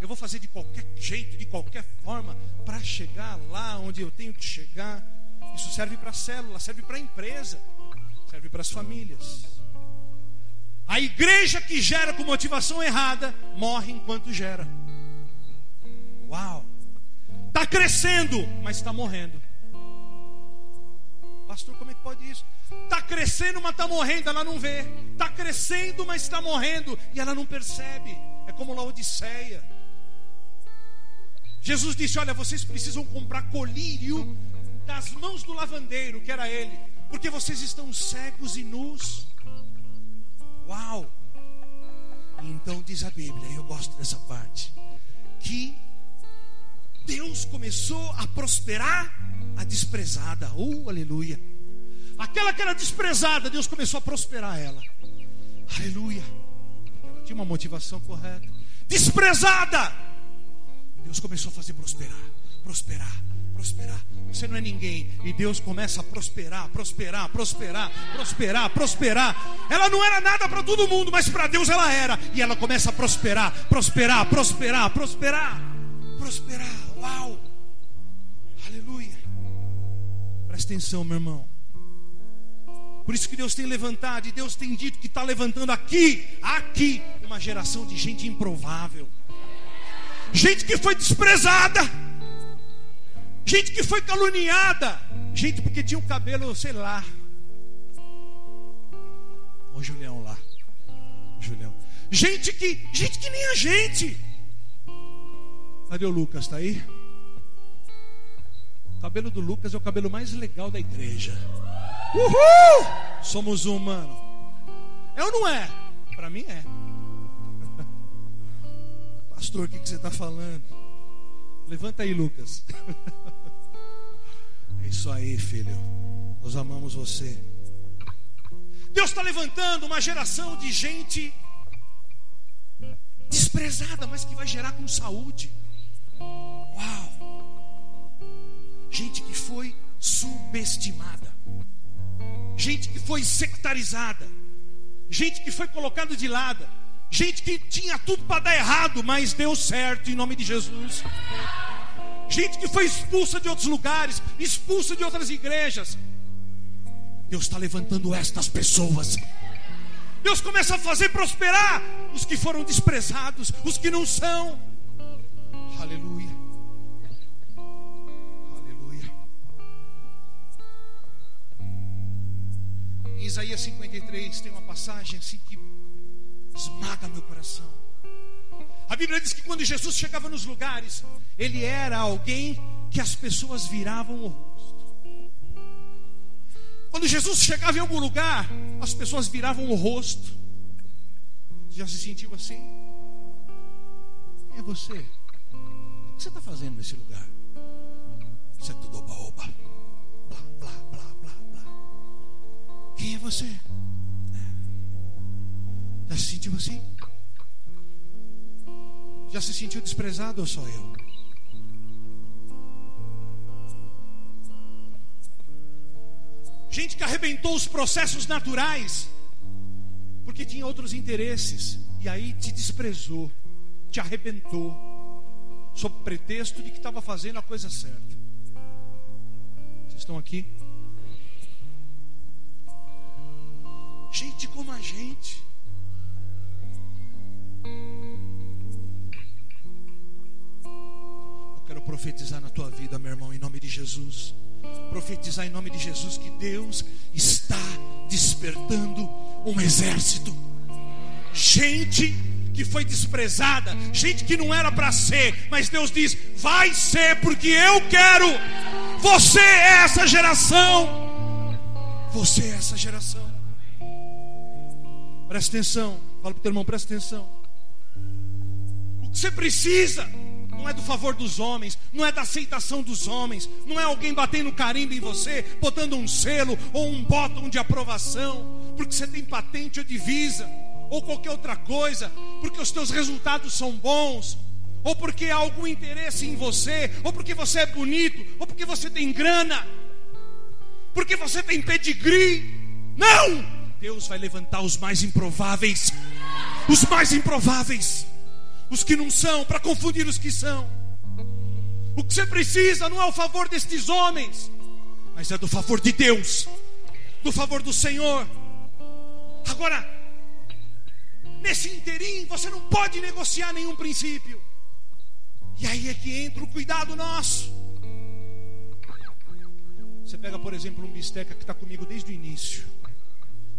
Eu vou fazer de qualquer jeito, de qualquer forma, para chegar lá onde eu tenho que chegar. Isso serve para a célula, serve para a empresa, serve para as famílias. A igreja que gera com motivação errada morre enquanto gera. Uau! Está crescendo, mas está morrendo. Pastor, como é que pode isso? Está crescendo, mas está morrendo, ela não vê. Está crescendo, mas está morrendo e ela não percebe. É como Laodiceia. Jesus disse: Olha, vocês precisam comprar colírio das mãos do lavandeiro, que era ele, porque vocês estão cegos e nus. Uau! Então diz a Bíblia, eu gosto dessa parte, que Deus começou a prosperar a desprezada. Oh, aleluia! Aquela que era desprezada, Deus começou a prosperar ela. Aleluia! Ela tinha uma motivação correta. Desprezada! Deus começou a fazer prosperar, prosperar, prosperar. Você não é ninguém e Deus começa a prosperar, prosperar, prosperar, prosperar, prosperar. Ela não era nada para todo mundo, mas para Deus ela era. E ela começa a prosperar, prosperar, prosperar, prosperar, prosperar. Uau! Aleluia! Presta atenção, meu irmão. Por isso que Deus tem levantado, e Deus tem dito que está levantando aqui, aqui, uma geração de gente improvável, gente que foi desprezada, gente que foi caluniada, gente porque tinha o um cabelo, sei lá. Olha o Julião lá, Julião. Gente que, gente que nem a gente. Cadê o Lucas? Está aí? O cabelo do Lucas é o cabelo mais legal da igreja. Uhul! Somos um, mano. É ou não é? Para mim é. [LAUGHS] Pastor, o que, que você está falando? Levanta aí, Lucas. [LAUGHS] É isso aí, filho. Nós amamos você. Deus está levantando uma geração de gente desprezada, mas que vai gerar com saúde. Gente que foi subestimada gente que foi sectarizada, gente que foi colocada de lado, gente que tinha tudo para dar errado, mas deu certo em nome de Jesus. Gente que foi expulsa de outros lugares, expulsa de outras igrejas. Deus está levantando estas pessoas. Deus começa a fazer prosperar os que foram desprezados, os que não são. Aleluia. Isaías 53 tem uma passagem assim que esmaga meu coração. A Bíblia diz que quando Jesus chegava nos lugares, ele era alguém que as pessoas viravam o rosto. Quando Jesus chegava em algum lugar, as pessoas viravam o rosto. Já se sentiu assim? É você? O que você está fazendo nesse lugar? Você é tudo oba-oba. Quem é você? Já se sentiu assim? Já se sentiu desprezado ou só eu? Gente que arrebentou os processos naturais porque tinha outros interesses e aí te desprezou, te arrebentou, sob pretexto de que estava fazendo a coisa certa. Vocês estão aqui? Gente como a gente. Eu quero profetizar na tua vida, meu irmão, em nome de Jesus. Profetizar em nome de Jesus que Deus está despertando um exército. Gente que foi desprezada, gente que não era para ser, mas Deus diz: vai ser porque eu quero. Você é essa geração. Você é essa geração. Presta atenção. Fala para o teu irmão, presta atenção. O que você precisa não é do favor dos homens, não é da aceitação dos homens, não é alguém batendo carimbo em você, botando um selo ou um botão de aprovação, porque você tem patente ou divisa, ou qualquer outra coisa, porque os teus resultados são bons, ou porque há algum interesse em você, ou porque você é bonito, ou porque você tem grana, porque você tem pedigree. Não! Deus vai levantar os mais improváveis, os mais improváveis, os que não são, para confundir os que são. O que você precisa não é o favor destes homens, mas é do favor de Deus, do favor do Senhor. Agora, nesse interim, você não pode negociar nenhum princípio. E aí é que entra o cuidado nosso. Você pega, por exemplo, um bisteca que está comigo desde o início.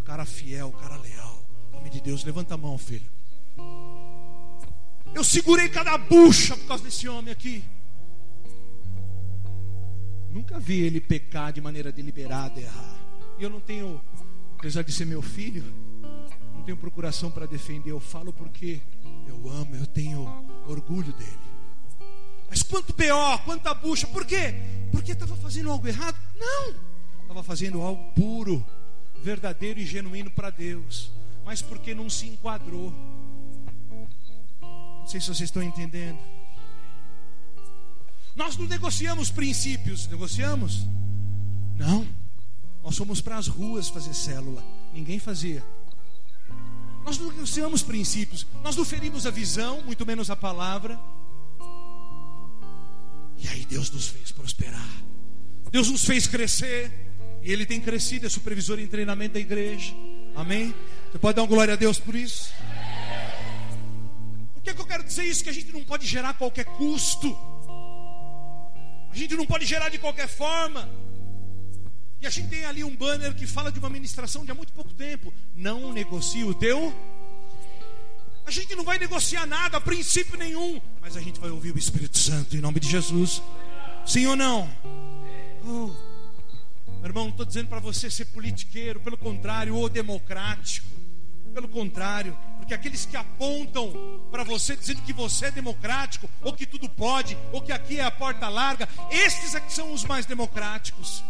Cara fiel, cara leal. Homem de Deus, levanta a mão, filho. Eu segurei cada bucha por causa desse homem aqui. Nunca vi ele pecar de maneira deliberada, errar. E eu não tenho, apesar de ser meu filho, não tenho procuração para defender. Eu falo porque eu amo, eu tenho orgulho dele. Mas quanto BO, quanta bucha, por quê? Porque estava fazendo algo errado? Não, estava fazendo algo puro, verdadeiro e genuíno para Deus, mas porque não se enquadrou. Não sei se vocês estão entendendo. Nós não negociamos princípios, negociamos? Não. Nós fomos para as ruas fazer célula. Ninguém fazia. Nós não negociamos princípios. Nós não ferimos a visão, muito menos a palavra. E aí Deus nos fez prosperar. Deus nos fez crescer. E Ele tem crescido, é supervisor em treinamento da igreja. Amém? Você pode dar uma glória a Deus por isso? Por que, que eu quero dizer isso? Que a gente não pode gerar a qualquer custo. A gente não pode gerar de qualquer forma. E a gente tem ali um banner que fala de uma ministração de há muito pouco tempo. Não negocie o teu. A gente não vai negociar nada, a princípio nenhum. Mas a gente vai ouvir o Espírito Santo em nome de Jesus. Sim ou não? Oh. Meu irmão, não estou dizendo para você ser politiqueiro, pelo contrário, ou democrático. Pelo contrário, porque aqueles que apontam para você dizendo que você é democrático, ou que tudo pode, ou que aqui é a porta larga, estes é que são os mais democráticos.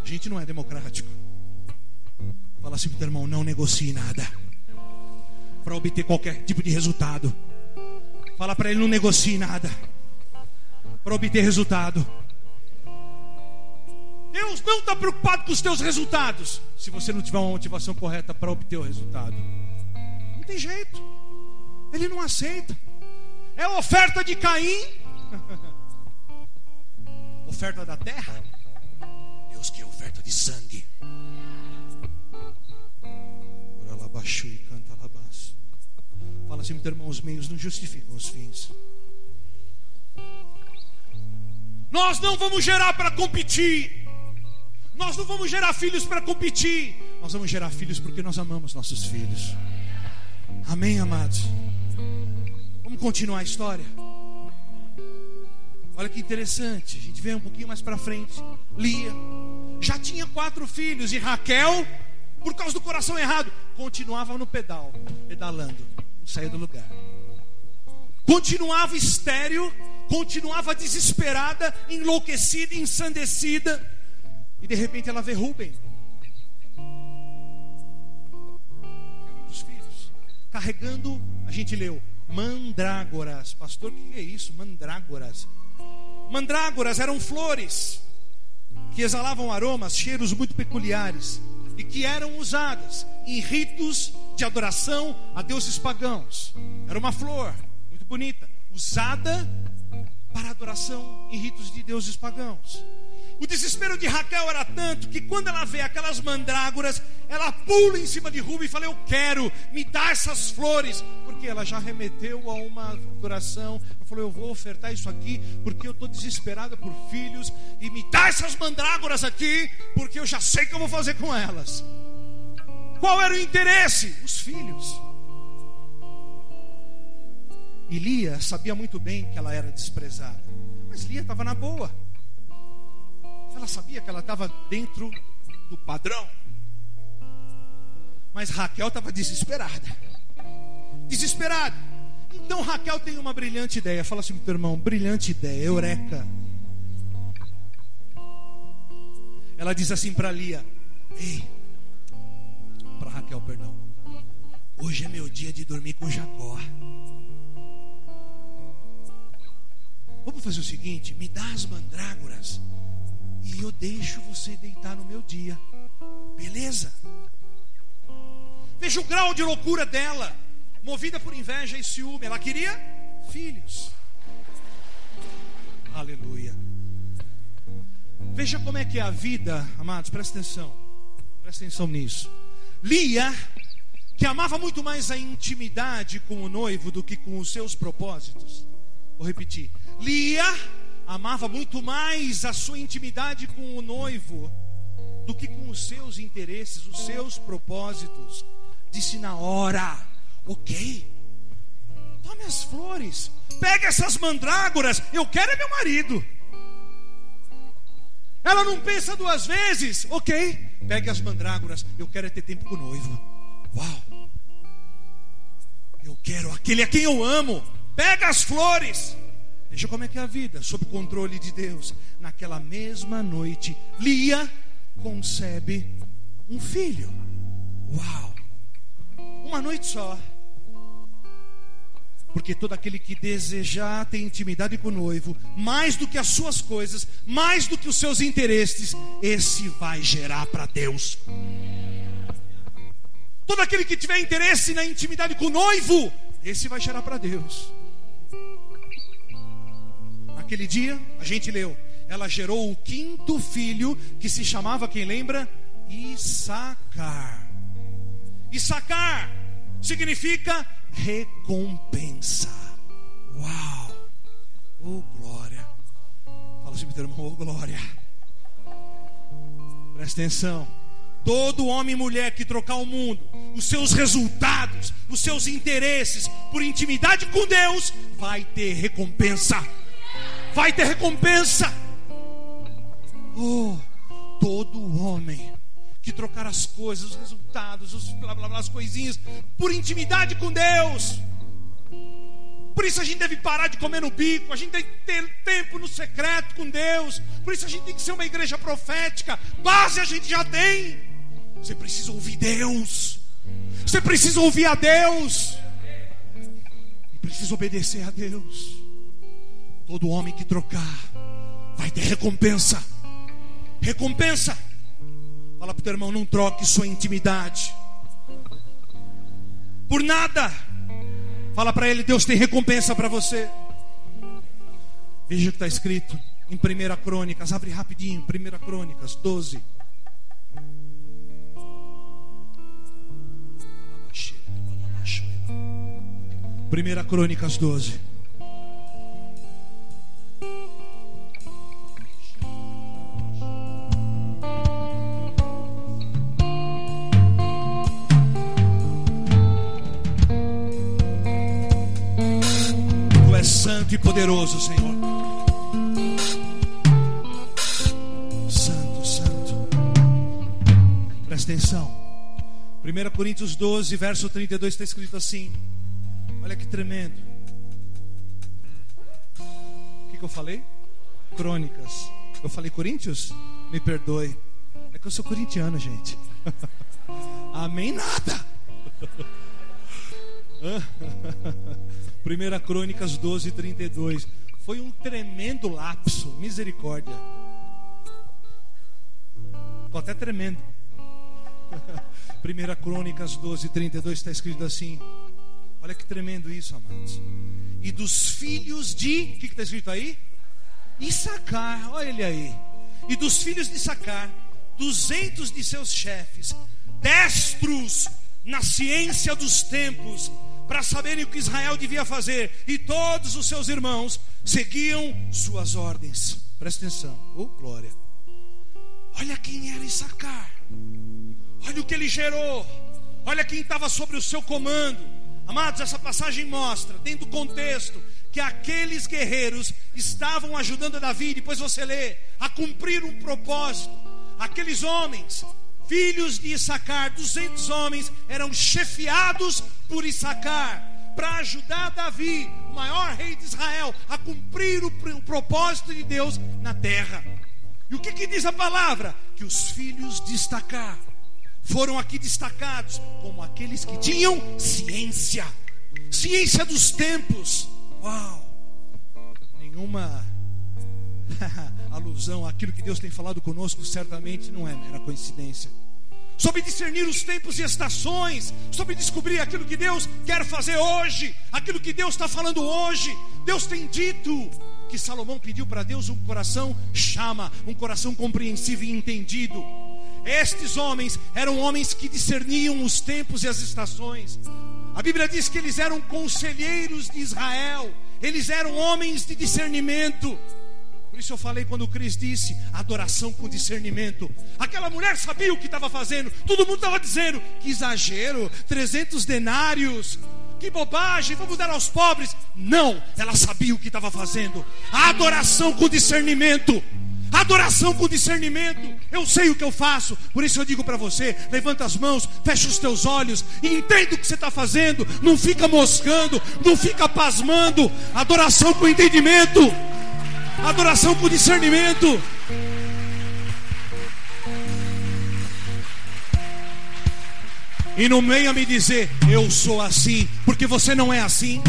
A gente não é democrático. Fala assim, meu irmão, não negocie nada para obter qualquer tipo de resultado. Fala para ele, não negocie nada para obter resultado. Deus não está preocupado com os teus resultados se você não tiver uma motivação correta para obter o resultado. Não tem jeito. Ele não aceita. É a oferta de Caim. [LAUGHS] oferta da terra. Deus quer oferta de sangue. e canta alabaço. Fala assim, meu irmão, os meios não justificam os fins. Nós não vamos gerar para competir. Nós não vamos gerar filhos para competir. Nós vamos gerar filhos porque nós amamos nossos filhos. Amém, amados? Vamos continuar a história. Olha que interessante. A gente vê um pouquinho mais para frente. Lia já tinha quatro filhos e Raquel, por causa do coração errado, continuava no pedal, pedalando, não saía do lugar. Continuava estéreo, continuava desesperada, enlouquecida, ensandecida. E de repente ela vê Rubem. Dos filhos. Carregando, a gente leu, mandrágoras. Pastor, o que é isso? Mandrágoras. Mandrágoras eram flores que exalavam aromas, cheiros muito peculiares e que eram usadas em ritos de adoração a deuses pagãos. Era uma flor muito bonita, usada para adoração em ritos de deuses pagãos. O desespero de Raquel era tanto que quando ela vê aquelas mandrágoras, ela pula em cima de Rubem e fala: Eu quero, me dá essas flores. Porque ela já remeteu a uma adoração. Ela falou: Eu vou ofertar isso aqui porque eu estou desesperada por filhos. E me dá essas mandrágoras aqui porque eu já sei o que eu vou fazer com elas. Qual era o interesse? Os filhos. E Lia sabia muito bem que ela era desprezada. Mas Lia estava na boa. Ela sabia que ela estava dentro do padrão. Mas Raquel estava desesperada. Desesperada. Então Raquel tem uma brilhante ideia. Fala assim, meu irmão, brilhante ideia, eureka. Ela diz assim para Lia: Ei, para Raquel, perdão. Hoje é meu dia de dormir com Jacó. Vamos fazer o seguinte: me dá as mandrágoras e eu deixo você deitar no meu dia. Beleza? Veja o grau de loucura dela, movida por inveja e ciúme. Ela queria filhos. Aleluia. Veja como é que é a vida, amados, presta atenção. Presta atenção nisso. Lia, que amava muito mais a intimidade com o noivo do que com os seus propósitos. Vou repetir. Lia amava muito mais a sua intimidade com o noivo do que com os seus interesses, os seus propósitos. Disse na hora: Ok, tome as flores, pegue essas mandrágoras, eu quero é meu marido. Ela não pensa duas vezes, ok, pegue as mandrágoras, eu quero é ter tempo com o noivo. Uau, eu quero aquele a quem eu amo, pega as flores. Veja como é que é a vida, sob controle de Deus. Naquela mesma noite, Lia concebe um filho. Uau! Uma noite só. Porque todo aquele que desejar ter intimidade com o noivo, mais do que as suas coisas, mais do que os seus interesses, esse vai gerar para Deus. Todo aquele que tiver interesse na intimidade com o noivo, esse vai gerar para Deus. Naquele dia, a gente leu, ela gerou o quinto filho, que se chamava, quem lembra? Issacar. Issacar significa recompensa. Uau! Oh glória! Fala assim, meu irmão, oh glória! Presta atenção. Todo homem e mulher que trocar o mundo, os seus resultados, os seus interesses por intimidade com Deus, vai ter recompensa. Vai ter recompensa. Oh, todo homem que trocar as coisas, os resultados, os blá blá blá, as coisinhas, por intimidade com Deus. Por isso a gente deve parar de comer no bico, a gente tem que ter tempo no secreto com Deus. Por isso a gente tem que ser uma igreja profética. Base a gente já tem. Você precisa ouvir Deus. Você precisa ouvir a Deus. E precisa obedecer a Deus. Todo homem que trocar vai ter recompensa. Recompensa. Fala para o teu irmão, não troque sua intimidade. Por nada. Fala para ele, Deus tem recompensa para você. Veja o que está escrito em 1 Crônicas. Abre rapidinho, 1 Crônicas 12. Primeira Crônicas 12. Santo e poderoso, Senhor. Santo, santo. Presta atenção. 1 Coríntios 12, verso 32 está escrito assim: Olha que tremendo. O que, que eu falei? Crônicas. Eu falei Coríntios? Me perdoe. É que eu sou corintiano, gente. [LAUGHS] Amém nada. [LAUGHS] [LAUGHS] 1 Crônicas 12, 32. Foi um tremendo lapso. Misericórdia. Estou até tremendo. [LAUGHS] 1 Crônicas 12, 32 está escrito assim. Olha que tremendo isso, amados. E dos filhos de. O que está escrito aí? Issacar, olha ele aí. E dos filhos de Issacar, duzentos de seus chefes, destros na ciência dos tempos, para saberem o que Israel devia fazer, e todos os seus irmãos seguiam suas ordens. Presta atenção, oh glória. Olha quem era Issacar, olha o que ele gerou, olha quem estava sobre o seu comando. Amados, essa passagem mostra, dentro do contexto, que aqueles guerreiros estavam ajudando Davi, depois você lê, a cumprir um propósito. Aqueles homens, filhos de Issacar, 200 homens, eram chefiados por Issacar para ajudar Davi, o maior rei de Israel, a cumprir o, propósito de Deus na terra. E o que, que diz a palavra? Que os filhos de Issacar foram aqui destacados como aqueles que tinham ciência, ciência dos tempos. Uau! Nenhuma [LAUGHS] alusão àquilo que Deus tem falado conosco certamente não é mera coincidência. Sobre discernir os tempos e estações, sobre descobrir aquilo que Deus quer fazer hoje, aquilo que Deus está falando hoje. Deus tem dito que Salomão pediu para Deus um coração chama, um coração compreensivo e entendido. Estes homens eram homens que discerniam os tempos e as estações. A Bíblia diz que eles eram conselheiros de Israel, eles eram homens de discernimento. Por isso eu falei quando o Cris disse adoração com discernimento. Aquela mulher sabia o que estava fazendo. Todo mundo estava dizendo que exagero, 300 denários, que bobagem, vamos dar aos pobres. Não, ela sabia o que estava fazendo. Adoração com discernimento. Adoração com discernimento. Eu sei o que eu faço, por isso eu digo para você: levanta as mãos, fecha os teus olhos e entenda o que você está fazendo. Não fica moscando, não fica pasmando. Adoração com entendimento. Adoração com discernimento. E não venha me dizer, eu sou assim, porque você não é assim.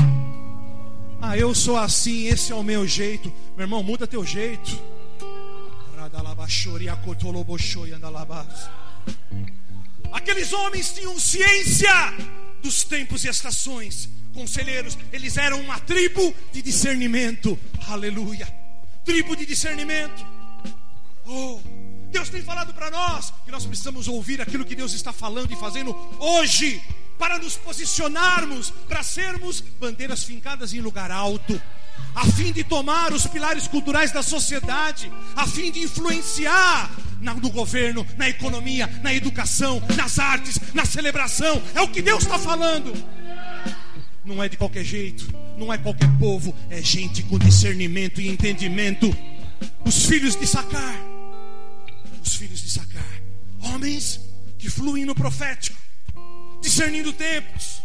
Ah, eu sou assim, esse é o meu jeito. Meu irmão, muda teu jeito. Aqueles homens tinham ciência dos tempos e estações. Conselheiros, eles eram uma tribo de discernimento. Aleluia. Tribo de discernimento. Oh, Deus tem falado para nós que nós precisamos ouvir aquilo que Deus está falando e fazendo hoje para nos posicionarmos, para sermos bandeiras fincadas em lugar alto, a fim de tomar os pilares culturais da sociedade, a fim de influenciar no governo, na economia, na educação, nas artes, na celebração. É o que Deus está falando. Não é de qualquer jeito, não é qualquer povo, é gente com discernimento e entendimento. Os filhos de Sacar os filhos de Sacar. Homens que fluem no profético, discernindo tempos,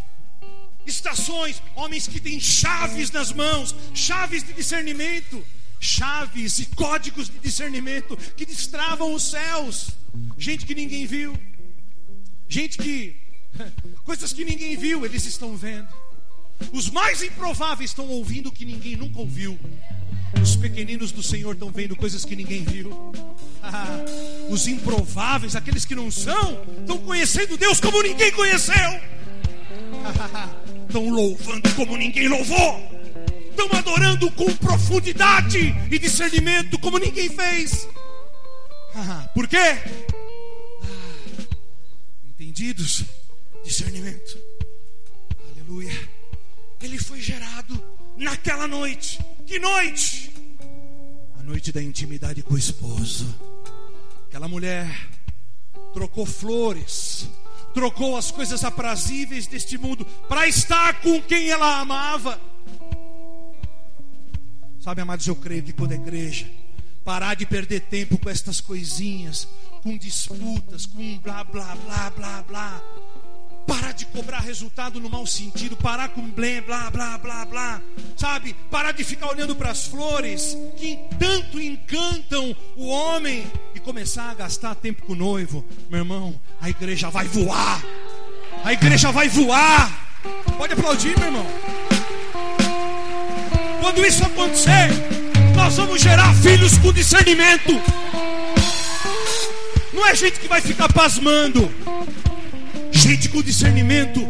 estações, homens que têm chaves nas mãos, chaves de discernimento, chaves e códigos de discernimento que destravam os céus. Gente que ninguém viu, gente que [LAUGHS] coisas que ninguém viu, eles estão vendo. Os mais improváveis estão ouvindo o que ninguém nunca ouviu. Os pequeninos do Senhor estão vendo coisas que ninguém viu. Ah, os improváveis, aqueles que não são, estão conhecendo Deus como ninguém conheceu. Ah, estão louvando como ninguém louvou. Estão adorando com profundidade e discernimento como ninguém fez. Ah, por quê? Entendidos, discernimento. Naquela noite que noite? A noite da intimidade com o esposo. Aquela mulher trocou flores, trocou as coisas aprazíveis deste mundo para estar com quem ela amava. Sabe, amados, eu creio que quando a igreja parar de perder tempo com estas coisinhas, com disputas, com blá blá blá blá blá, Parar de cobrar resultado no mau sentido, parar com blé, blá, blá, blá, blá, sabe? Parar de ficar olhando para as flores que tanto encantam o homem e começar a gastar tempo com o noivo. Meu irmão, a igreja vai voar. A igreja vai voar. Pode aplaudir, meu irmão. Quando isso acontecer, nós vamos gerar filhos com discernimento. Não é gente que vai ficar pasmando. Gente com discernimento.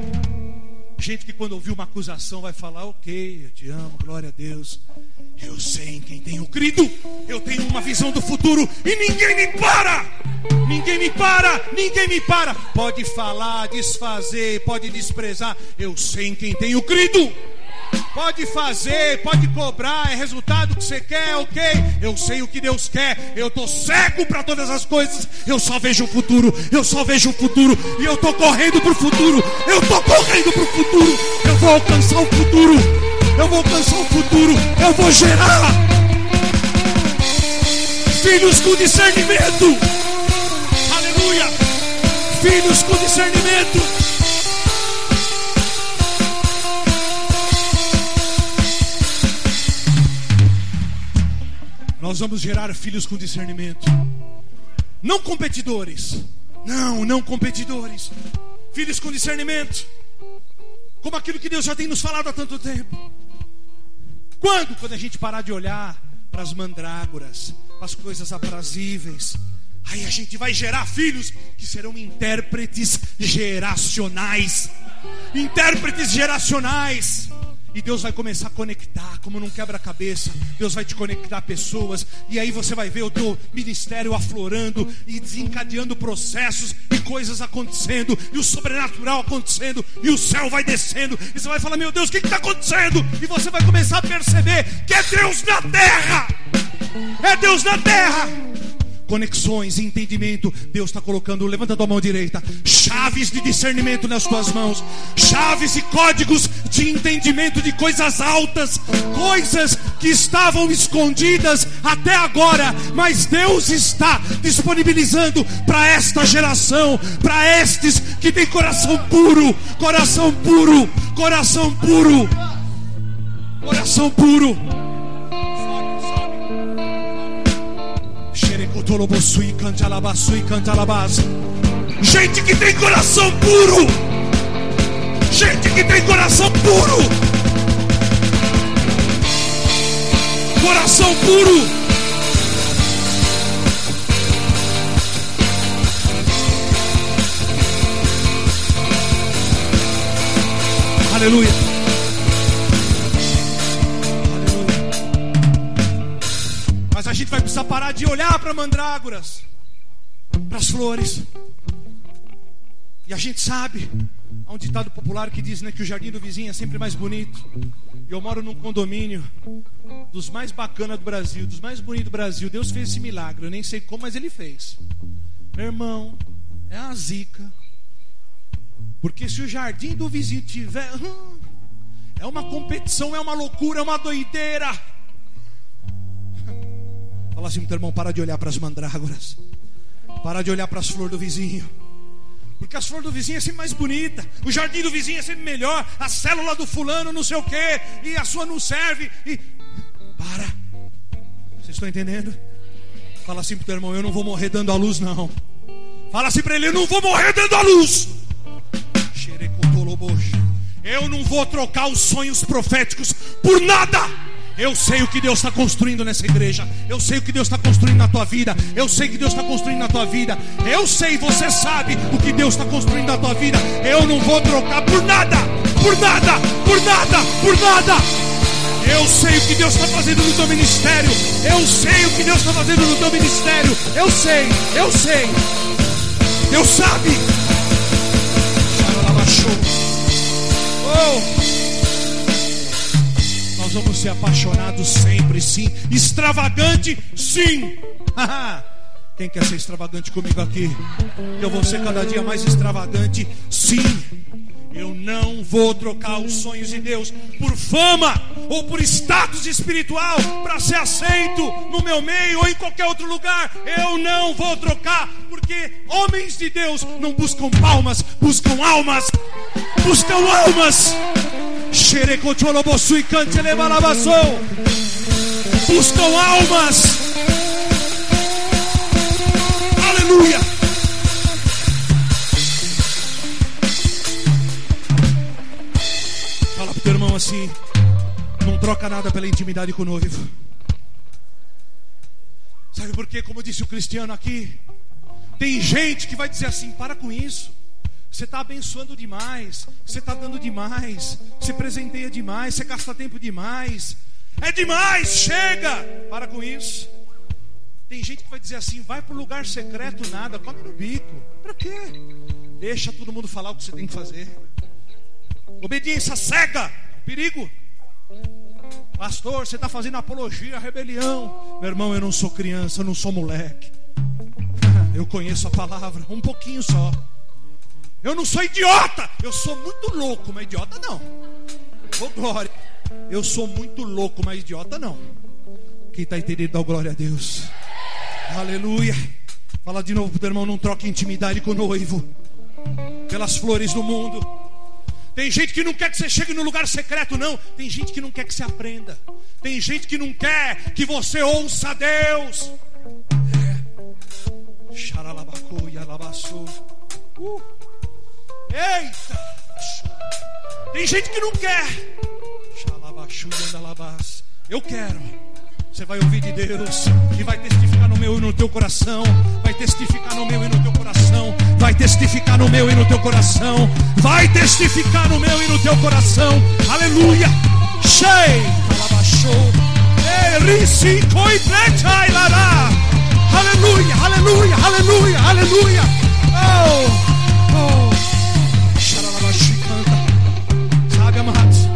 Gente que quando ouvir uma acusação vai falar: Ok, eu te amo, glória a Deus. Eu sei em quem tenho crido. Eu tenho uma visão do futuro e ninguém me para. Ninguém me para, ninguém me para. Pode falar, desfazer, pode desprezar. Eu sei em quem tenho crido. Pode fazer, pode cobrar, é resultado que você quer, ok? Eu sei o que Deus quer, eu estou cego para todas as coisas, eu só vejo o futuro, eu só vejo o futuro, e eu estou correndo para o futuro, eu estou correndo para o futuro, eu vou alcançar o futuro, eu vou alcançar o futuro, eu vou gerar. Filhos com discernimento, aleluia, filhos com discernimento. Nós vamos gerar filhos com discernimento. Não competidores. Não, não competidores. Filhos com discernimento. Como aquilo que Deus já tem nos falado há tanto tempo. Quando? Quando a gente parar de olhar para as mandrágoras, para as coisas aprazíveis. Aí a gente vai gerar filhos que serão intérpretes geracionais. Intérpretes geracionais. E Deus vai começar a conectar, como num quebra-cabeça. Deus vai te conectar pessoas. E aí você vai ver o teu ministério aflorando e desencadeando processos e coisas acontecendo. E o sobrenatural acontecendo. E o céu vai descendo. E você vai falar: Meu Deus, o que está acontecendo? E você vai começar a perceber que é Deus na terra. É Deus na terra. Conexões, entendimento. Deus está colocando, levanta a tua mão direita. Chaves de discernimento nas tuas mãos. Chaves e códigos de entendimento de coisas altas. Coisas que estavam escondidas até agora. Mas Deus está disponibilizando para esta geração. Para estes que têm coração puro. Coração puro. Coração puro. Coração puro. Gente que tem coração puro. Gente que tem coração puro. Coração puro. Aleluia. A gente vai precisar parar de olhar para mandrágoras, para as flores. E a gente sabe, há um ditado popular que diz né, que o jardim do vizinho é sempre mais bonito. E eu moro num condomínio dos mais bacanas do Brasil, dos mais bonitos do Brasil. Deus fez esse milagre, eu nem sei como, mas ele fez. Meu irmão, é a zica. Porque se o jardim do vizinho tiver. hum, É uma competição, é uma loucura, é uma doideira. Fala assim, meu irmão, para de olhar para as mandrágoras. Para de olhar para as flores do vizinho. Porque as flores do vizinho é sempre mais bonita. O jardim do vizinho é sempre melhor. A célula do fulano não sei o quê. E a sua não serve. E. Para. Vocês estão entendendo? Fala assim pro teu irmão, eu não vou morrer dando a luz, não. Fala assim para ele, eu não vou morrer dando a luz. Eu não vou trocar os sonhos proféticos por nada. Eu sei o que Deus está construindo nessa igreja. Eu sei o que Deus está construindo na tua vida. Eu sei o que Deus está construindo na tua vida. Eu sei, você sabe o que Deus está construindo na tua vida. Eu não vou trocar por nada, por nada, por nada, por nada. Eu sei o que Deus está fazendo no teu ministério. Eu sei o que Deus está fazendo no teu ministério. Eu sei, eu sei. Deus sabe. Oh. Nós vamos ser apaixonados sempre, sim. Extravagante, sim. [LAUGHS] Quem quer ser extravagante comigo aqui? Eu vou ser cada dia mais extravagante, sim. Eu não vou trocar os sonhos de Deus por fama ou por status espiritual para ser aceito no meu meio ou em qualquer outro lugar. Eu não vou trocar, porque homens de Deus não buscam palmas, buscam almas. Buscam almas. Buscam almas. Aleluia. Assim: não troca nada pela intimidade com o noivo. Sabe por quê? Como disse o cristiano aqui, tem gente que vai dizer assim: para com isso. Você está abençoando demais, você está dando demais, você presenteia demais, você gasta tempo demais. É demais, chega! Para com isso. Tem gente que vai dizer assim: vai para o lugar secreto, nada, come no bico. Para quê? Deixa todo mundo falar o que você tem que fazer. Obediência cega, perigo. Pastor, você está fazendo apologia à rebelião. Meu irmão, eu não sou criança, eu não sou moleque. Eu conheço a palavra, um pouquinho só. Eu não sou idiota, eu sou muito louco, mas idiota não. Ô glória, eu sou muito louco, mas idiota não. Quem está entendendo, dá glória a Deus. Aleluia. Fala de novo pro teu irmão, não troque intimidade com o noivo. Pelas flores do mundo. Tem gente que não quer que você chegue no lugar secreto, não. Tem gente que não quer que você aprenda. Tem gente que não quer que você ouça Deus. É. Yalabaçu. Uh. Eita! Tem gente que não quer. Yandalabás. Eu quero. Você vai ouvir de Deus e vai testificar no meu e no teu coração. Vai testificar no meu e no teu coração. Vai testificar no meu e no teu coração. Vai testificar no meu e no teu coração. Aleluia. Lará. Aleluia, aleluia, aleluia, aleluia. Oh, oh. Sabe, amados?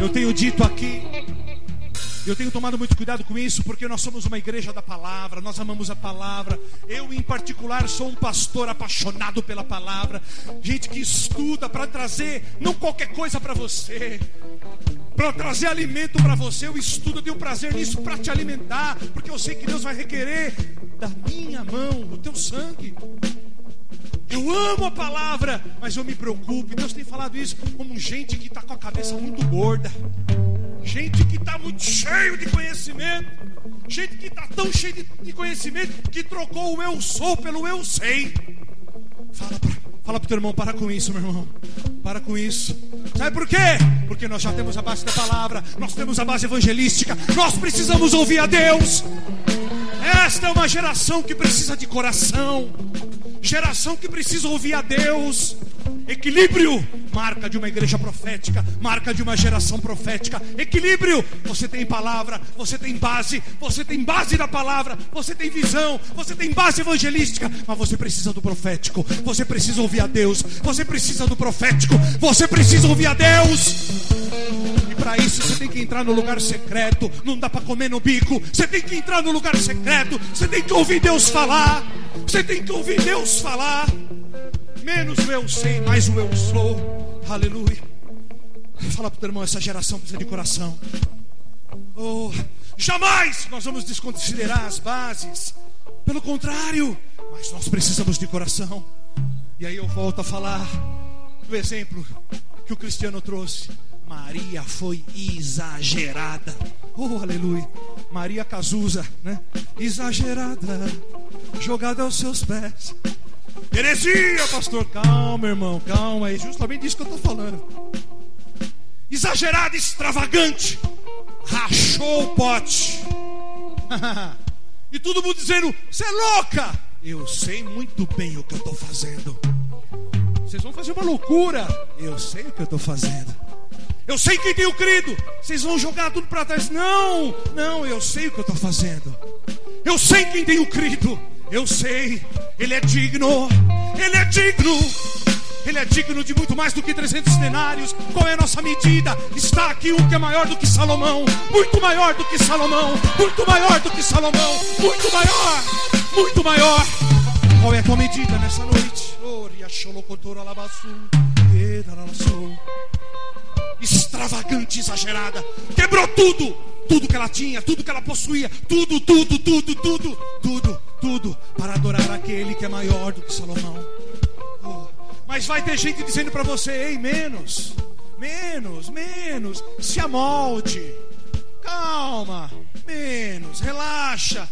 Eu tenho dito aqui Eu tenho tomado muito cuidado com isso, porque nós somos uma igreja da palavra, nós amamos a palavra. Eu, em particular, sou um pastor apaixonado pela palavra. Gente que estuda para trazer não qualquer coisa para você, para trazer alimento para você. Eu estudo, eu tenho prazer nisso para te alimentar, porque eu sei que Deus vai requerer da minha mão, do teu sangue. Eu amo a palavra, mas eu me preocupo. Deus tem falado isso como gente que está com a cabeça muito gorda, gente que está muito cheio de conhecimento, gente que está tão cheio de, de, conhecimento que trocou o eu sou pelo eu sei. Fala para fala o teu irmão, para com isso, meu irmão. Para com isso. Sabe por quê? Porque nós já temos a base da palavra, nós temos a base evangelística, nós precisamos ouvir a Deus. Esta é uma geração que precisa de coração, geração que precisa ouvir a Deus. Equilíbrio, marca de uma igreja profética, marca de uma geração profética. Equilíbrio, você tem palavra, você tem base, você tem base da palavra, você tem visão, você tem base evangelística, mas você precisa do profético, você precisa ouvir a Deus, você precisa do profético, você precisa ouvir a Deus. Para isso você tem que entrar no lugar secreto, não dá para comer no bico, você tem que entrar no lugar secreto, você tem que ouvir Deus falar, você tem que ouvir Deus falar. Menos o eu sei, mais o eu sou. Aleluia. Fala para o teu irmão, essa geração precisa de coração. Oh, jamais nós vamos desconsiderar as bases. Pelo contrário, mas nós precisamos de coração. E aí eu volto a falar do exemplo que o cristiano trouxe. Maria foi exagerada. Oh, aleluia. Maria Cazuza, né? Exagerada, jogada aos seus pés. Heresia, pastor. Calma, irmão, calma. É justamente disso que eu estou falando. Exagerada, extravagante. Rachou o pote. [LAUGHS] e todo mundo dizendo: Você é louca. Eu sei muito bem o que eu estou fazendo. Vocês vão fazer uma loucura. Eu sei o que eu estou fazendo. Eu sei quem tem o crido. Vocês vão jogar tudo para trás. Não, não, eu sei o que eu estou fazendo. Eu sei quem tem o crido. Eu sei, Ele é digno, Ele é digno, Ele é digno de muito mais do que 300 denários. Qual é a nossa medida? Está aqui um que é maior do que Salomão, muito maior do que Salomão, muito maior do que Salomão, muito maior, muito maior. Qual é a tua medida nessa noite? Extravagante, exagerada, quebrou tudo, tudo que ela tinha, tudo que ela possuía, tudo, tudo, tudo, tudo, tudo tudo para adorar aquele que é maior do que Salomão. Oh, mas vai ter gente dizendo para você: ei, menos, menos, menos, se amolde, calma, menos, relaxa.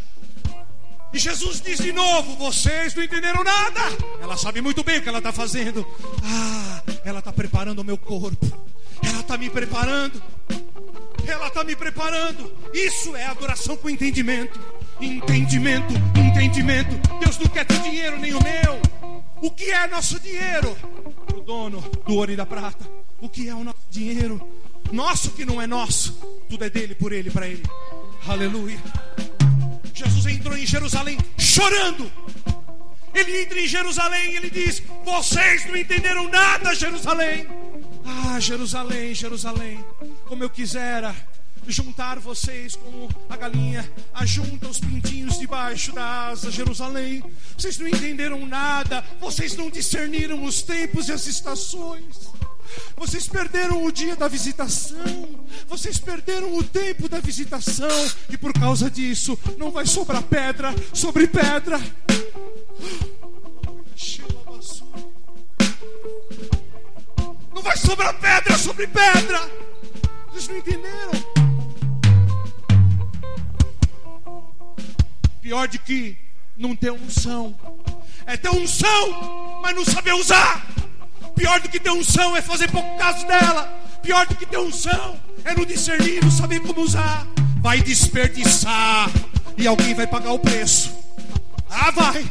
E Jesus diz de novo: vocês não entenderam nada. Ela sabe muito bem o que ela está fazendo. Ah, ela está preparando o meu corpo. Está me preparando. Ela está me preparando. Isso é adoração com entendimento. Entendimento, entendimento. Deus não quer teu dinheiro nem o meu. O que é nosso dinheiro? O dono do ouro e da prata. O que é o nosso dinheiro? Nosso que não é nosso. Tudo é dele, por ele, para ele. Aleluia. Jesus entrou em Jerusalém chorando. Ele entra em Jerusalém e ele diz: Vocês não entenderam nada, Jerusalém. Ah, Jerusalém, Jerusalém, como eu quisera juntar vocês como a galinha ajunta os pintinhos debaixo da asa, Jerusalém. Vocês não entenderam nada, vocês não discerniram os tempos e as estações. Vocês perderam o dia da visitação, vocês perderam o tempo da visitação, e por causa disso não vai sobrar pedra sobre pedra. Não vai sobrar pedra sobre pedra. Vocês não entenderam? Pior de que não ter unção. É ter unção, mas não saber usar. Pior do que ter unção é fazer pouco caso dela. Pior do que ter unção é não discernir, não saber como usar. Vai desperdiçar e alguém vai pagar o preço. Ah, vai.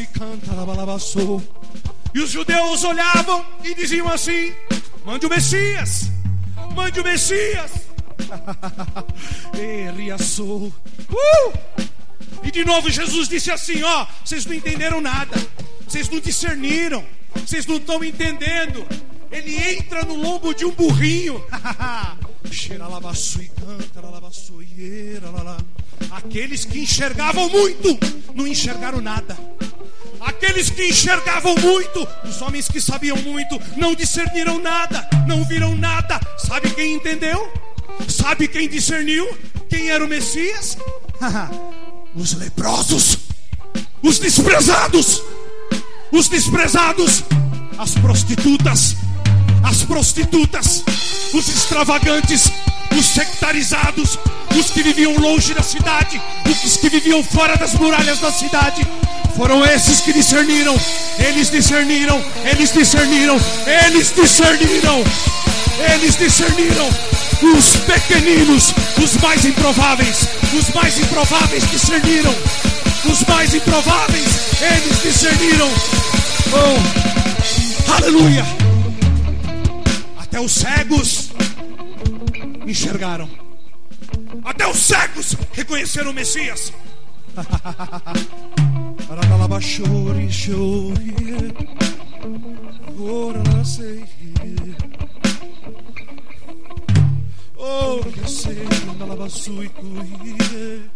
e canta, E os judeus olhavam e diziam assim: Mande o Messias, mande o Messias. [LAUGHS] Riaçou. Uh! E de novo Jesus disse assim: Ó, vocês não entenderam nada, vocês não discerniram, vocês não estão entendendo. Ele entra no lombo de um burrinho. [LAUGHS] Aqueles que enxergavam muito, não enxergaram nada. Aqueles que enxergavam muito, os homens que sabiam muito, não discerniram nada, não viram nada. Sabe quem entendeu? Sabe quem discerniu? Quem era o Messias? os leprosos, os desprezados, os desprezados, as prostitutas, as prostitutas, os extravagantes, os sectarizados, os que viviam longe da cidade, os que viviam fora das muralhas da cidade. Foram esses que discerniram, eles discerniram, eles discerniram, eles discerniram, eles discerniram. Os pequeninos, os mais improváveis, os mais improváveis discerniram, os mais improváveis, eles discerniram. Oh, aleluia! Até os cegos enxergaram. Até os cegos reconheceram o Messias. [LAUGHS] Aralabachori, chori, ora la sei. Oh, que sei, andalabassui, cuie.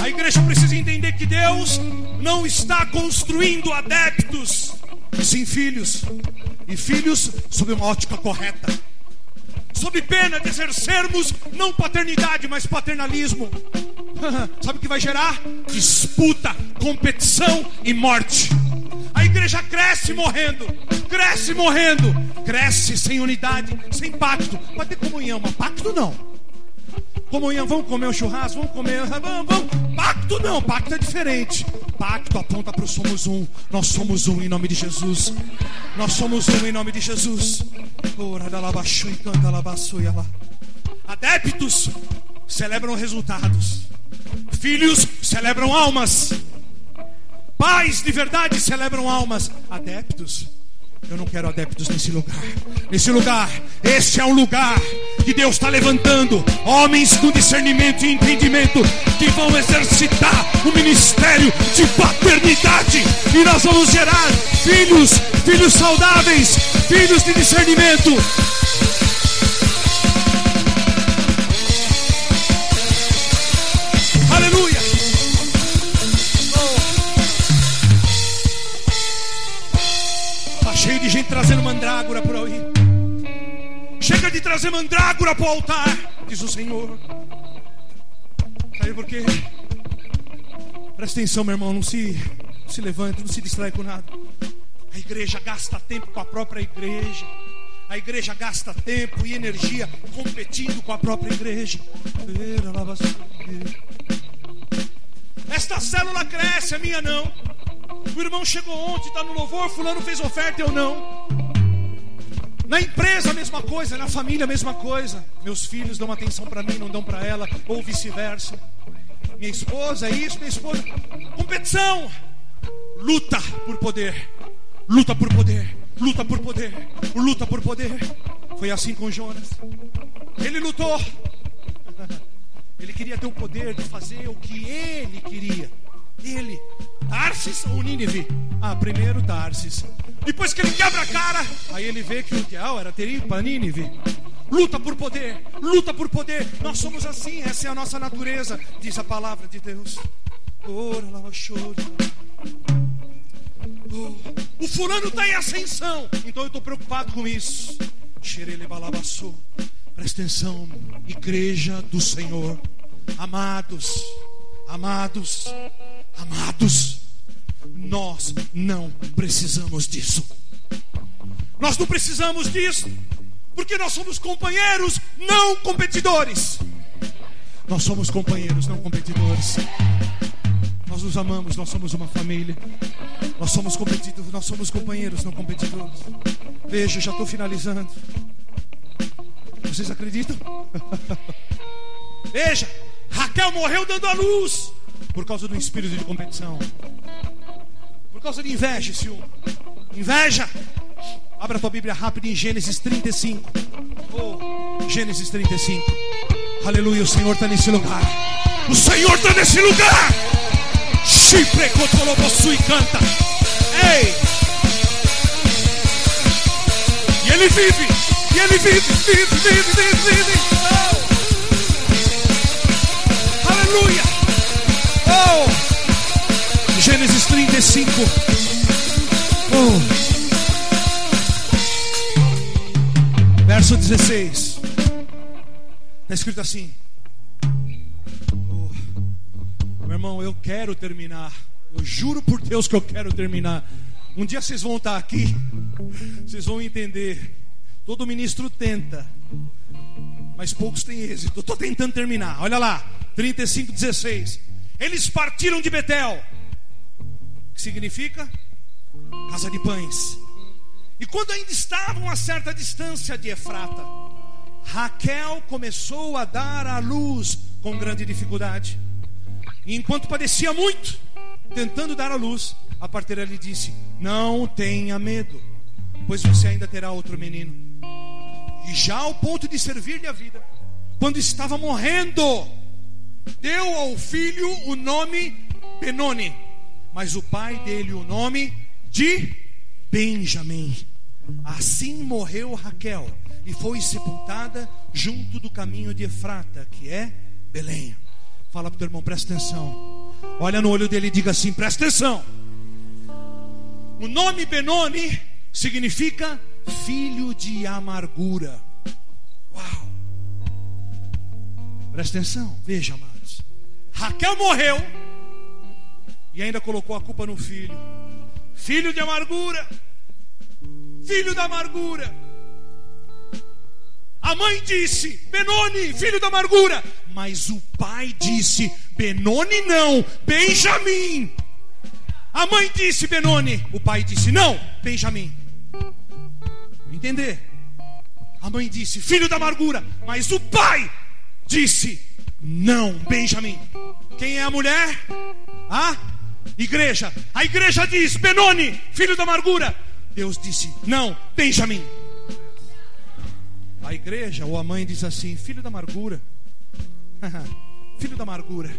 A igreja precisa entender que Deus não está construindo adeptos, sim filhos, e filhos sob uma ótica correta, sob pena de exercermos não paternidade, mas paternalismo. [LAUGHS] Sabe o que vai gerar? Disputa, competição e morte. A igreja cresce morrendo, cresce morrendo, cresce sem unidade, sem pacto. Pode ter comunhão, mas pacto não. Comunhão, vamos comer um churrasco, vamos comer, vamos, vamos. Pacto não, pacto é diferente. Pacto aponta para o somos um. Nós somos um em nome de Jesus. Nós somos um em nome de Jesus. Ora e canta e. Adeptos celebram resultados. Filhos celebram almas. Pais de verdade celebram almas. Adeptos. Eu não quero adeptos nesse lugar. Nesse lugar, esse é um lugar que Deus está levantando homens com discernimento e entendimento que vão exercitar o ministério de paternidade e nós vamos gerar filhos, filhos saudáveis, filhos de discernimento. Trazendo mandrágora por aí. Chega de trazer mandrágora para o altar, diz o Senhor. Sabe por quê? Presta atenção, meu irmão, não se, não se levante, não se distrai com nada. A igreja gasta tempo com a própria igreja. A igreja gasta tempo e energia competindo com a própria igreja. Esta célula cresce, a minha não. O irmão chegou ontem, está no louvor, fulano fez oferta, eu não. Na empresa a mesma coisa, na família a mesma coisa. Meus filhos dão atenção para mim, não dão para ela, ou vice-versa. Minha esposa é isso, minha esposa. Competição. Luta por poder. Luta por poder. Luta por poder. Luta por poder. Foi assim com Jonas. Ele lutou. [LAUGHS] Ele queria ter o poder de fazer o que ele queria. Ele, Tarsis ou Nínive? Ah, primeiro Tarsis. Depois que ele quebra a cara, aí ele vê que o ideal era ter ido para Nínive. Luta por poder, luta por poder. Nós somos assim, essa é a nossa natureza, diz a palavra de Deus. Ora, lava choro. Oh, o fulano está em ascensão, então eu estou preocupado com isso. Xerele balabaçou. Presta atenção, igreja do Senhor, amados, amados, amados, nós não precisamos disso. Nós não precisamos disso, porque nós somos companheiros, não competidores. Nós somos companheiros, não competidores. Nós nos amamos, nós somos uma família. Nós somos competidores, nós somos companheiros, não competidores. Veja, já estou finalizando. Vocês acreditam? [LAUGHS] Veja, Raquel morreu dando a luz por causa do espírito de competição. Por causa de inveja ciúme. Inveja. Abra a tua Bíblia rápido em Gênesis 35. Oh, Gênesis 35. Aleluia, o Senhor está nesse lugar. O Senhor está nesse lugar. Chipre cotolobosu e canta. Ei! E ele vive, E ele vive, vive, vive, vive, vive. Oh. Aleluia. Oh. Gênesis 35. Oh. Verso 16. Está escrito assim. Oh, meu irmão, eu quero terminar. Eu juro por Deus que eu quero terminar. Um dia vocês vão estar aqui. Vocês vão entender. Todo ministro tenta. Mas poucos têm êxito. Estou tentando terminar. Olha lá. 35, 16. Eles partiram de Betel. Que significa? Casa de pães. E quando ainda estavam a certa distância de Efrata, Raquel começou a dar à luz com grande dificuldade. E enquanto padecia muito, tentando dar à luz, a parteira lhe disse: Não tenha medo, pois você ainda terá outro menino. E já ao ponto de servir-lhe a vida, quando estava morrendo, deu ao filho o nome Benoni, mas o pai dele o nome de Benjamim. Assim morreu Raquel e foi sepultada junto do caminho de Efrata, que é Belém. Fala para o teu irmão, presta atenção. Olha no olho dele e diga assim: presta atenção. O nome Benoni significa filho de amargura. Uau! Presta atenção, veja, amados. Raquel morreu e ainda colocou a culpa no filho. Filho de amargura filho da amargura. A mãe disse: Benoni, filho da amargura. Mas o pai disse: Benoni não, Benjamim. A mãe disse: Benoni. O pai disse: Não, Benjamim. Entender? A mãe disse: Filho da amargura. Mas o pai disse: Não, Benjamim. Quem é a mulher? A igreja. A igreja diz: Benoni, filho da amargura. Deus disse: Não, Benjamim. A igreja ou a mãe diz assim: Filho da amargura. [LAUGHS] Filho da amargura.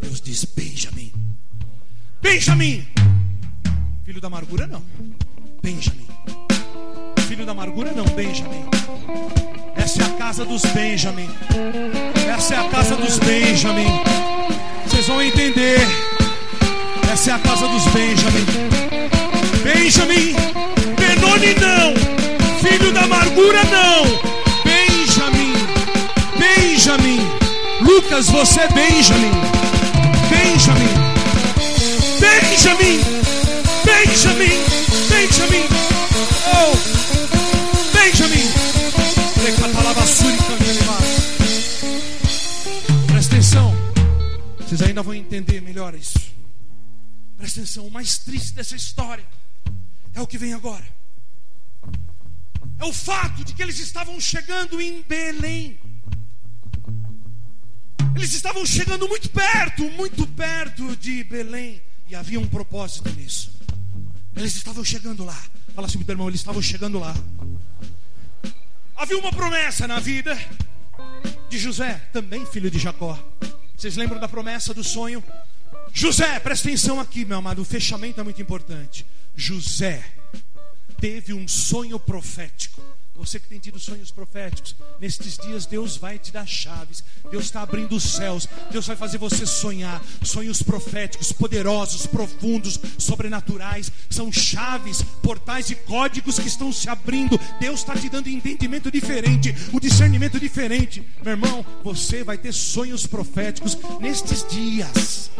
Deus diz: Benjamim. Benjamim. Filho da amargura, não. Benjamim. Filho da amargura, não. Benjamim. Essa é a casa dos Benjamim. Essa é a casa dos Benjamim. Vocês vão entender. Essa é a casa dos Benjamim. Benjamin, Benoni não, filho da amargura não, Benjamin, Benjamin, Lucas, você é Benjamin, Benjamin, Benjamin, Benjamin, Benjamin, oh, Benjamin, presta atenção, vocês ainda vão entender melhor isso. Presta atenção, o mais triste dessa história é o que vem agora. É o fato de que eles estavam chegando em Belém. Eles estavam chegando muito perto, muito perto de Belém. E havia um propósito nisso. Eles estavam chegando lá. Fala assim, meu irmão, eles estavam chegando lá. Havia uma promessa na vida de José, também filho de Jacó. Vocês lembram da promessa do sonho? José, presta atenção aqui, meu amado, o fechamento é muito importante. José teve um sonho profético. Você que tem tido sonhos proféticos, nestes dias Deus vai te dar chaves. Deus está abrindo os céus. Deus vai fazer você sonhar. Sonhos proféticos, poderosos, profundos, sobrenaturais. São chaves, portais e códigos que estão se abrindo. Deus está te dando entendimento diferente, o discernimento diferente. Meu irmão, você vai ter sonhos proféticos nestes dias.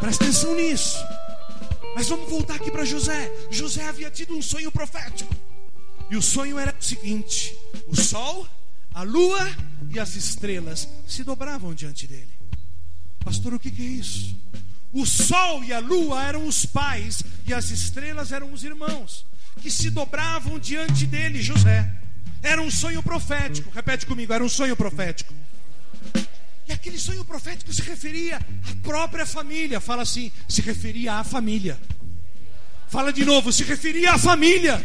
Presta atenção nisso. Mas vamos voltar aqui para José. José havia tido um sonho profético. E o sonho era o seguinte: o sol, a lua e as estrelas se dobravam diante dele. Pastor, o que, que é isso? O sol e a lua eram os pais e as estrelas eram os irmãos que se dobravam diante dele, José. Era um sonho profético. Repete comigo, era um sonho profético. E aquele sonho profético se referia à própria família. Fala assim: se referia à família. Fala de novo: se referia à família.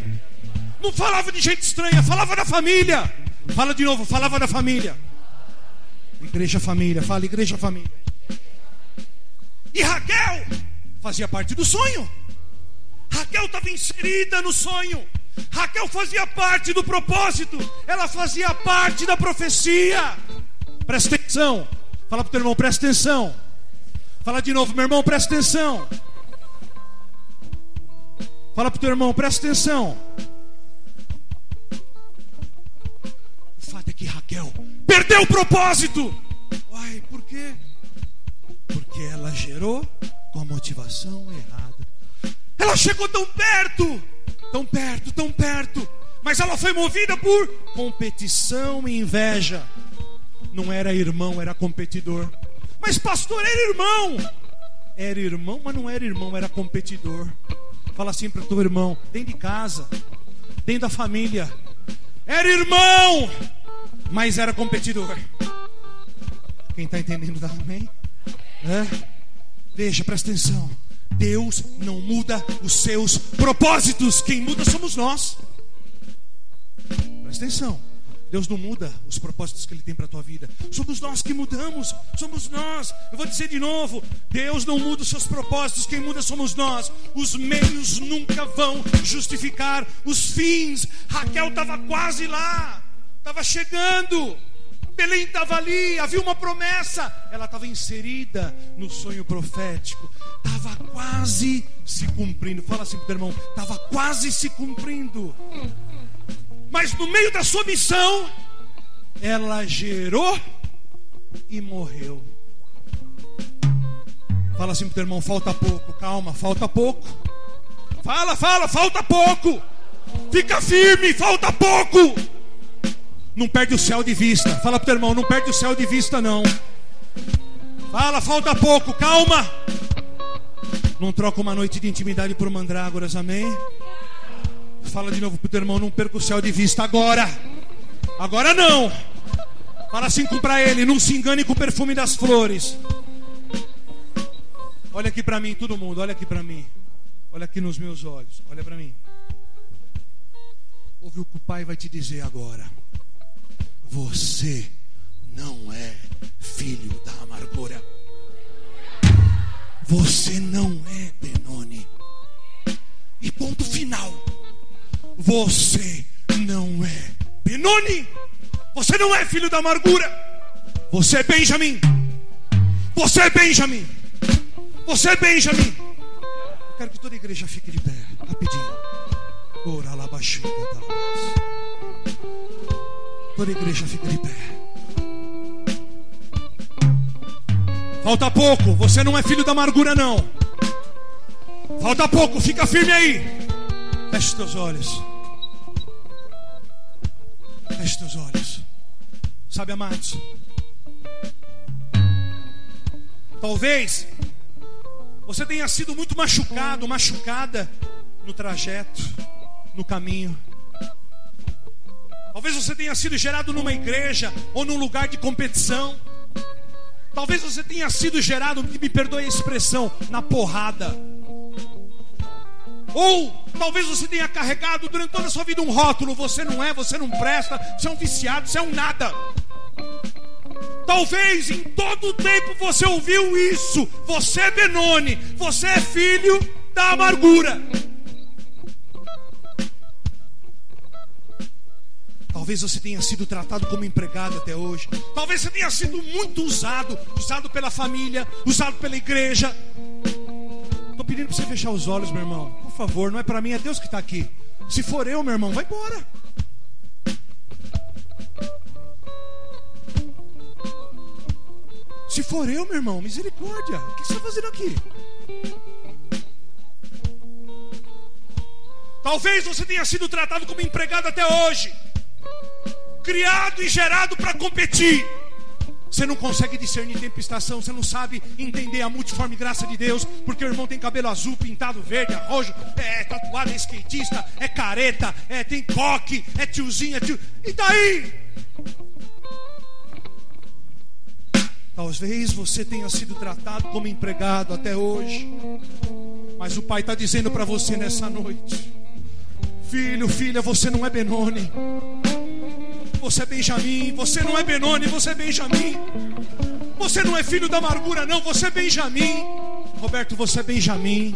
Não falava de gente estranha, falava da família. Fala de novo: falava da família. Igreja família, fala igreja família. E Raquel fazia parte do sonho. Raquel estava inserida no sonho. Raquel fazia parte do propósito, ela fazia parte da profecia. Presta atenção. Fala para o teu irmão, presta atenção. Fala de novo, meu irmão, presta atenção. Fala para o teu irmão, presta atenção. Que Raquel perdeu o propósito. Uai, por quê? Porque ela gerou com a motivação errada. Ela chegou tão perto, tão perto, tão perto, mas ela foi movida por competição e inveja. Não era irmão, era competidor. Mas pastor, era irmão. Era irmão, mas não era irmão, era competidor. Fala assim para o teu irmão, dentro de casa, dentro da família. Era irmão, mas era competidor. Quem está entendendo, dá amém? É? Veja, presta atenção. Deus não muda os seus propósitos, quem muda somos nós. Presta atenção. Deus não muda os propósitos que Ele tem para a tua vida. Somos nós que mudamos. Somos nós. Eu vou dizer de novo: Deus não muda os seus propósitos. Quem muda somos nós. Os meios nunca vão justificar os fins. Raquel estava quase lá. Estava chegando. Belém estava ali, havia uma promessa, ela estava inserida no sonho profético, estava quase se cumprindo. Fala assim para irmão: estava quase se cumprindo. Mas no meio da sua missão, ela gerou e morreu. Fala assim pro teu irmão, falta pouco, calma, falta pouco. Fala, fala, falta pouco. Fica firme, falta pouco. Não perde o céu de vista. Fala pro teu irmão, não perde o céu de vista não. Fala, falta pouco, calma. Não troca uma noite de intimidade por mandrágoras, amém? Fala de novo pro teu irmão, não perca o céu de vista agora. Agora não. Fala assim para ele, não se engane com o perfume das flores. Olha aqui para mim, todo mundo, olha aqui para mim. Olha aqui nos meus olhos, olha para mim. Ouve o que o pai vai te dizer agora. Você não é filho da amargura. Você não é Benoni. E ponto final. Você não é Benoni. Você não é filho da amargura. Você é Benjamin. Você é Benjamin. Você é Benjamin. Eu quero que toda a igreja fique de pé, rapidinho. Ora lá baixinho, Toda igreja fica de pé. Falta pouco, você não é filho da amargura, não. Falta pouco, fica firme aí. Feche teus olhos. Feche teus olhos. Sabe, amados? Talvez você tenha sido muito machucado, machucada no trajeto, no caminho. Talvez você tenha sido gerado numa igreja ou num lugar de competição. Talvez você tenha sido gerado, me perdoe a expressão, na porrada. Ou talvez você tenha carregado durante toda a sua vida um rótulo: você não é, você não presta, você é um viciado, você é um nada. Talvez em todo o tempo você ouviu isso. Você é Benoni, você é filho da amargura. Talvez você tenha sido tratado como empregado até hoje. Talvez você tenha sido muito usado, usado pela família, usado pela igreja. Estou pedindo para você fechar os olhos, meu irmão. Por favor, não é para mim, é Deus que está aqui. Se for eu, meu irmão, vai embora. Se for eu, meu irmão, misericórdia. O que você está fazendo aqui? Talvez você tenha sido tratado como empregado até hoje, criado e gerado para competir. Você não consegue discernir tempo e estação, você não sabe entender a multiforme graça de Deus, porque o irmão tem cabelo azul, pintado verde, roxo, é tatuado, é skatista, é careta, é, tem coque, é tiozinho, é tio. E daí? Talvez você tenha sido tratado como empregado até hoje, mas o Pai está dizendo para você nessa noite: Filho, filha, você não é Benoni, você é Benjamim, você não é Benoni, você é Benjamim, você não é filho da amargura, não, você é Benjamim. Roberto, você é Benjamim.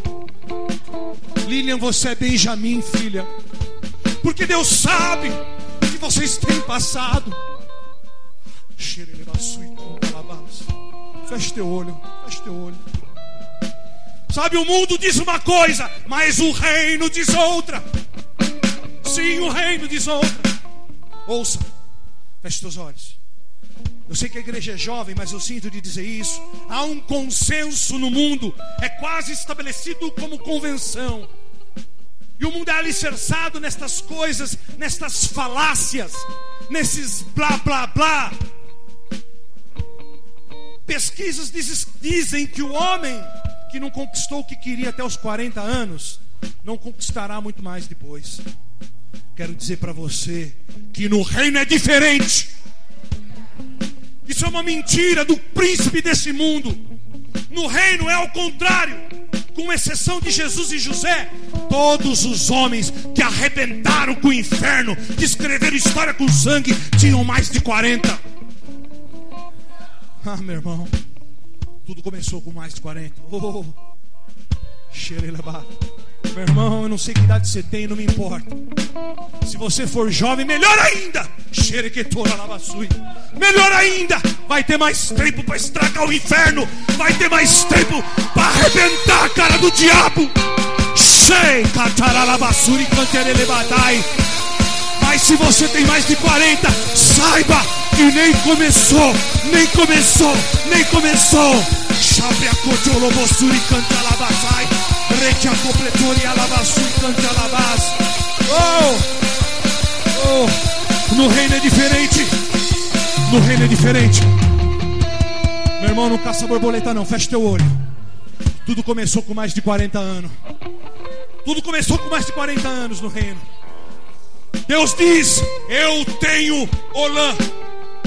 Lilian, você é Benjamim, filha. porque Deus sabe que vocês têm passado. Feche teu olho, feche teu olho. Sabe, o mundo diz uma coisa, mas o reino diz outra. Sim, o reino diz outra. Ouça, feche teus olhos. Eu sei que a igreja é jovem, mas eu sinto de dizer isso. Há um consenso no mundo, é quase estabelecido como convenção. E o mundo é alicerçado nestas coisas, nestas falácias, nesses blá blá blá. Pesquisas diz, dizem que o homem que não conquistou o que queria até os 40 anos, não conquistará muito mais depois. Quero dizer para você que no reino é diferente. Isso é uma mentira do príncipe desse mundo. No reino é ao contrário. Com exceção de Jesus e José, todos os homens que arrebentaram com o inferno, que escreveram história com sangue, tinham mais de 40. Ah, meu irmão, tudo começou com mais de 40. Oh, meu irmão, eu não sei que idade você tem, não me importa. Se você for jovem, melhor ainda. Melhor ainda. Vai ter mais tempo para estragar o inferno. Vai ter mais tempo para arrebentar a cara do diabo. Mas se você tem mais de 40, saiba que nem começou, nem começou, nem começou. Chape a cotiolobosuri cantalabasai. Rete a completori alabasuri cantalabas. Oh! Oh! No reino é diferente. No reino é diferente. Meu irmão, não caça borboleta não, fecha teu olho. Tudo começou com mais de 40 anos. Tudo começou com mais de 40 anos no reino. Deus diz: Eu tenho Olã.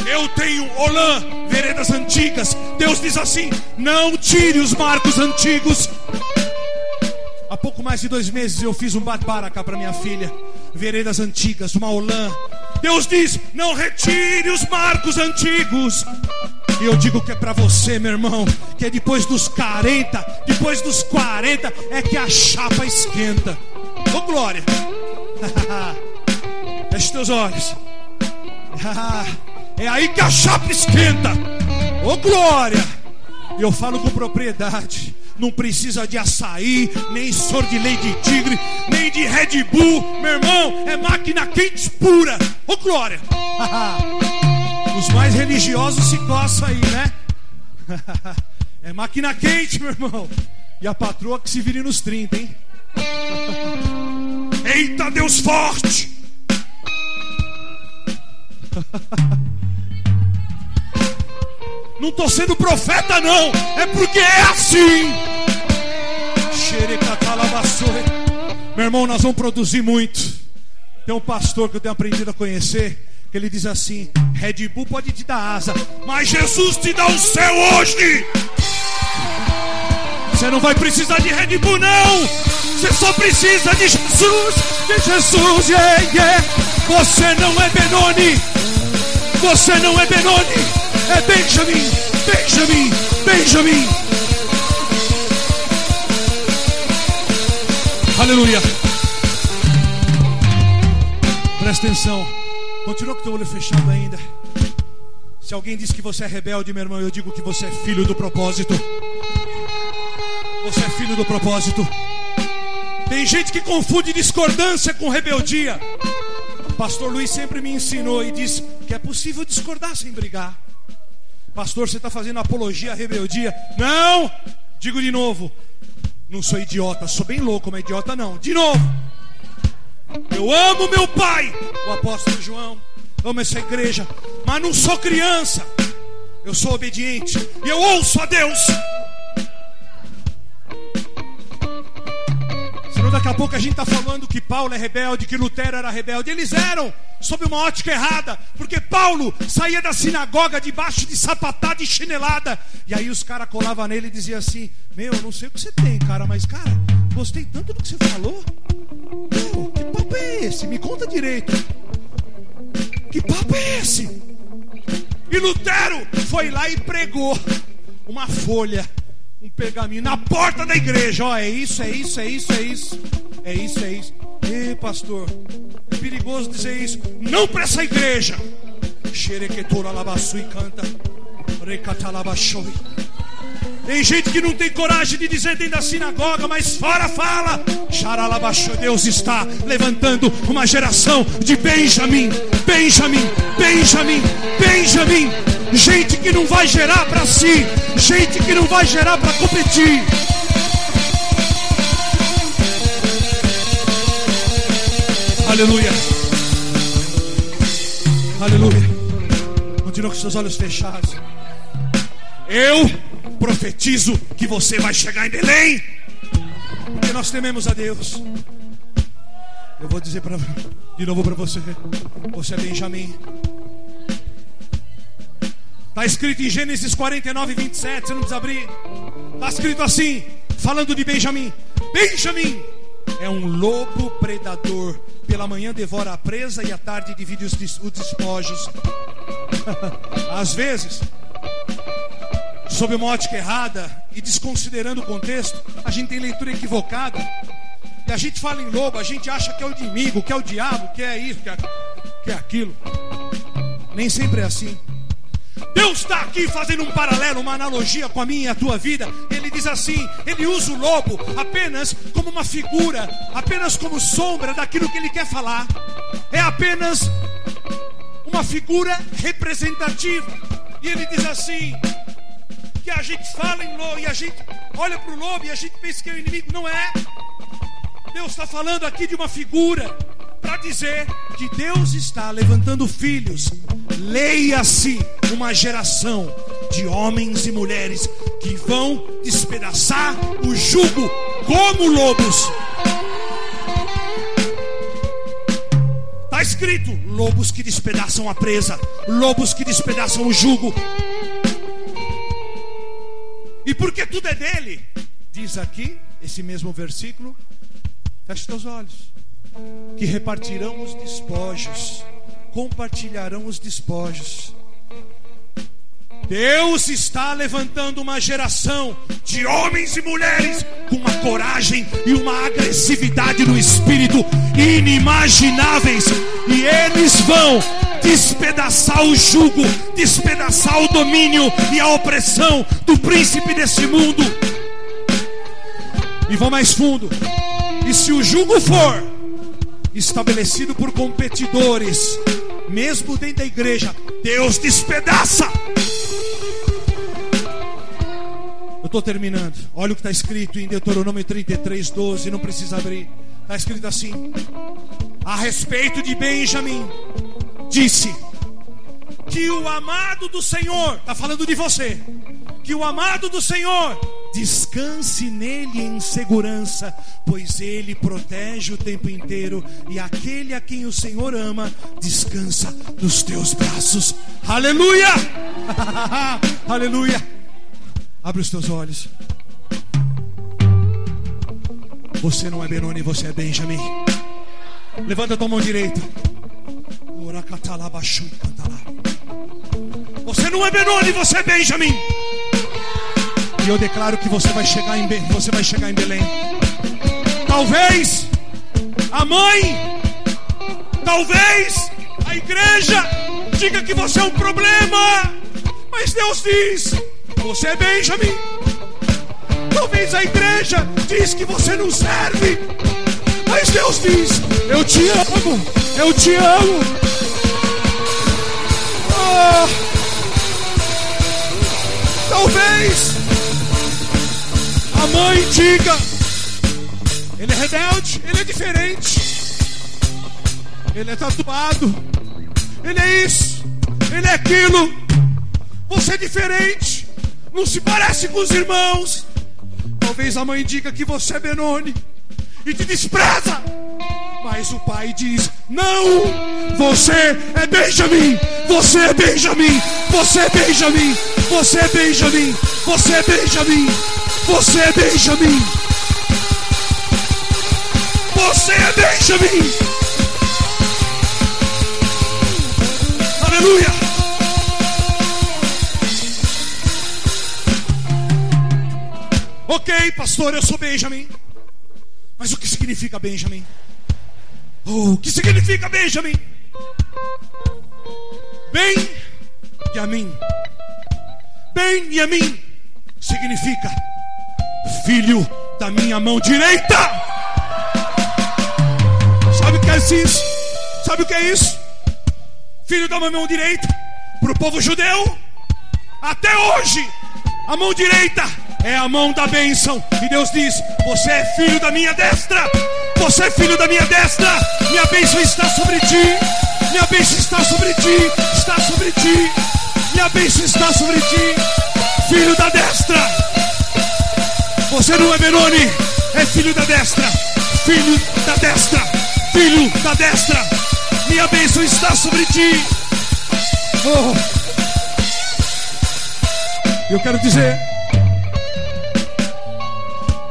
Eu tenho Olã, veredas antigas. Deus diz assim: Não tire os marcos antigos. Há pouco mais de dois meses eu fiz um batbaracá para minha filha. Veredas antigas, uma Olã. Deus diz: Não retire os marcos antigos. E eu digo que é para você, meu irmão, que é depois dos 40, depois dos 40 é que a chapa esquenta. Ô glória! [LAUGHS] Feche teus olhos. [LAUGHS] É aí que a chapa esquenta. Ô oh, glória! Eu falo com propriedade. Não precisa de açaí, nem sor de leite de tigre, nem de Red Bull. Meu irmão, é máquina quente pura. Ô oh, glória! [LAUGHS] Os mais religiosos se coçam aí, né? [LAUGHS] É máquina quente, meu irmão. E a patroa que se vire nos 30, hein? [LAUGHS] Eita, Deus forte! Não estou sendo profeta, não. É porque é assim. Meu irmão, nós vamos produzir muito. Tem um pastor que eu tenho aprendido a conhecer. Que ele diz assim: Red Bull pode te dar asa, mas Jesus te dá o céu hoje. Você não vai precisar de Red Bull, não. Você só precisa de Jesus. De Jesus, yeah, yeah. Você não é Benoni. Você não é Benoni, é Benjamin, Benjamin, Benjamin. Aleluia. Presta atenção. Continua com o teu olho fechado ainda. Se alguém diz que você é rebelde, meu irmão, eu digo que você é filho do propósito. Você é filho do propósito. Tem gente que confunde discordância com rebeldia. Pastor Luiz sempre me ensinou e disse que é possível discordar sem brigar. Pastor, você está fazendo apologia à rebeldia? Não! Digo de novo. Não sou idiota, sou bem louco, mas idiota não. De novo. Eu amo meu pai, o apóstolo João. Amo essa igreja, mas não sou criança. Eu sou obediente e eu ouço a Deus. Daqui a pouco a gente está falando que Paulo é rebelde, que Lutero era rebelde. Eles eram, sob uma ótica errada. Porque Paulo saía da sinagoga debaixo de sapatada e chinelada. E aí os caras colavam nele e diziam assim: Meu, eu não sei o que você tem, cara, mas cara, gostei tanto do que você falou. Meu, que papo é esse? Me conta direito. Que papo é esse? E Lutero foi lá e pregou uma folha pergaminho na porta da igreja. Ó, é isso, é isso, é isso, é isso. É isso, é isso. Ei, pastor, é perigoso dizer isso. Não para essa igreja. Xerequetora e canta. Recatalabachoi. Tem gente que não tem coragem de dizer dentro da sinagoga, mas fora fala. Xaralabaxo, Deus está levantando uma geração de Benjamim, Benjamim, Benjamim, Benjamim. Gente que não vai gerar para si, gente que não vai gerar para competir. Aleluia. Aleluia. Continua com seus olhos fechados. Eu profetizo que você vai chegar em Belém. Porque nós tememos a Deus. Eu vou dizer pra, de novo para você: Você é Benjamim. Está escrito em Gênesis 49, 27. Você não precisa abrir. Está escrito assim: falando de Benjamim. Benjamim é um lobo predador. Pela manhã devora a presa e à tarde divide os des- os despojos. [LAUGHS] Às vezes, sob uma ótica errada e desconsiderando o contexto, a gente tem leitura equivocada. E a gente fala em lobo, a gente acha que é o inimigo, que é o diabo, que é isso, que é, que é aquilo. Nem sempre é assim. Deus está aqui fazendo um paralelo, uma analogia com a minha e a tua vida. Ele diz assim: ele usa o lobo apenas como uma figura, apenas como sombra daquilo que ele quer falar. É apenas uma figura representativa. E ele diz assim: que a gente fala em lobo e a gente olha para o lobo e a gente pensa que é o inimigo. Não é. Deus está falando aqui de uma figura para dizer que Deus está levantando filhos. Leia-se uma geração de homens e mulheres que vão despedaçar o jugo como lobos. Está escrito: lobos que despedaçam a presa, lobos que despedaçam o jugo. E porque tudo é dele, diz aqui, esse mesmo versículo, feche teus olhos, que repartirão os despojos, compartilharão os despojos. Deus está levantando uma geração de homens e mulheres com uma coragem e uma agressividade no espírito inimagináveis, e eles vão despedaçar o jugo, despedaçar o domínio e a opressão do príncipe desse mundo. E vão mais fundo. E se o jugo for estabelecido por competidores, mesmo dentro da igreja, Deus despedaça. Estou terminando. Olha o que está escrito em Deuteronômio 33, 12. Não precisa abrir. Está escrito assim: A respeito de Benjamim, disse que o amado do Senhor, está falando de você, que o amado do Senhor descanse nele em segurança, pois ele protege o tempo inteiro, e aquele a quem o Senhor ama descansa nos teus braços. Aleluia! [LAUGHS] Aleluia! Abre os teus olhos. Você não é Benoni, você é Benjamin. Levanta tua mão direita. Você não é Benoni, você é Benjamin. E eu declaro que você vai chegar em, Be- você vai chegar em Belém. Talvez a mãe, talvez a igreja diga que você é um problema. Mas Deus diz: você é Benjamin. Talvez a igreja diz que você não serve. Mas Deus diz: Eu te amo, eu te amo. Ah, talvez a mãe diga: Ele é rebelde, ele é diferente, ele é tatuado, ele é isso, ele é aquilo. Você é diferente, não se parece com os irmãos. Talvez a mãe diga que você é Benoni e te despreza. Mas o pai diz: Não, você é Benjamin, você é Benjamin, você é Benjamin, você é Benjamin, você é Benjamin, você é Benjamin, você é Benjamin. Aleluia. Ok, pastor, eu sou Benjamin. Mas o que significa Benjamin? Oh, o que significa Benjamin? Bem e a mim. Bem e a mim significa filho da minha mão direita. Sabe o que é isso? Sabe o que é isso? Filho da minha mão direita para o povo judeu. Até hoje, a mão direita é a mão da bênção. E Deus diz: Você é filho da minha destra. Você é filho da minha destra. Minha bênção está sobre ti. Minha bênção está sobre ti. Está sobre ti. Minha bênção está sobre ti. Filho da destra. Você não é Benoni. É filho da destra. Filho da destra. Filho da destra. Minha bênção está sobre ti. Oh. Eu quero dizer,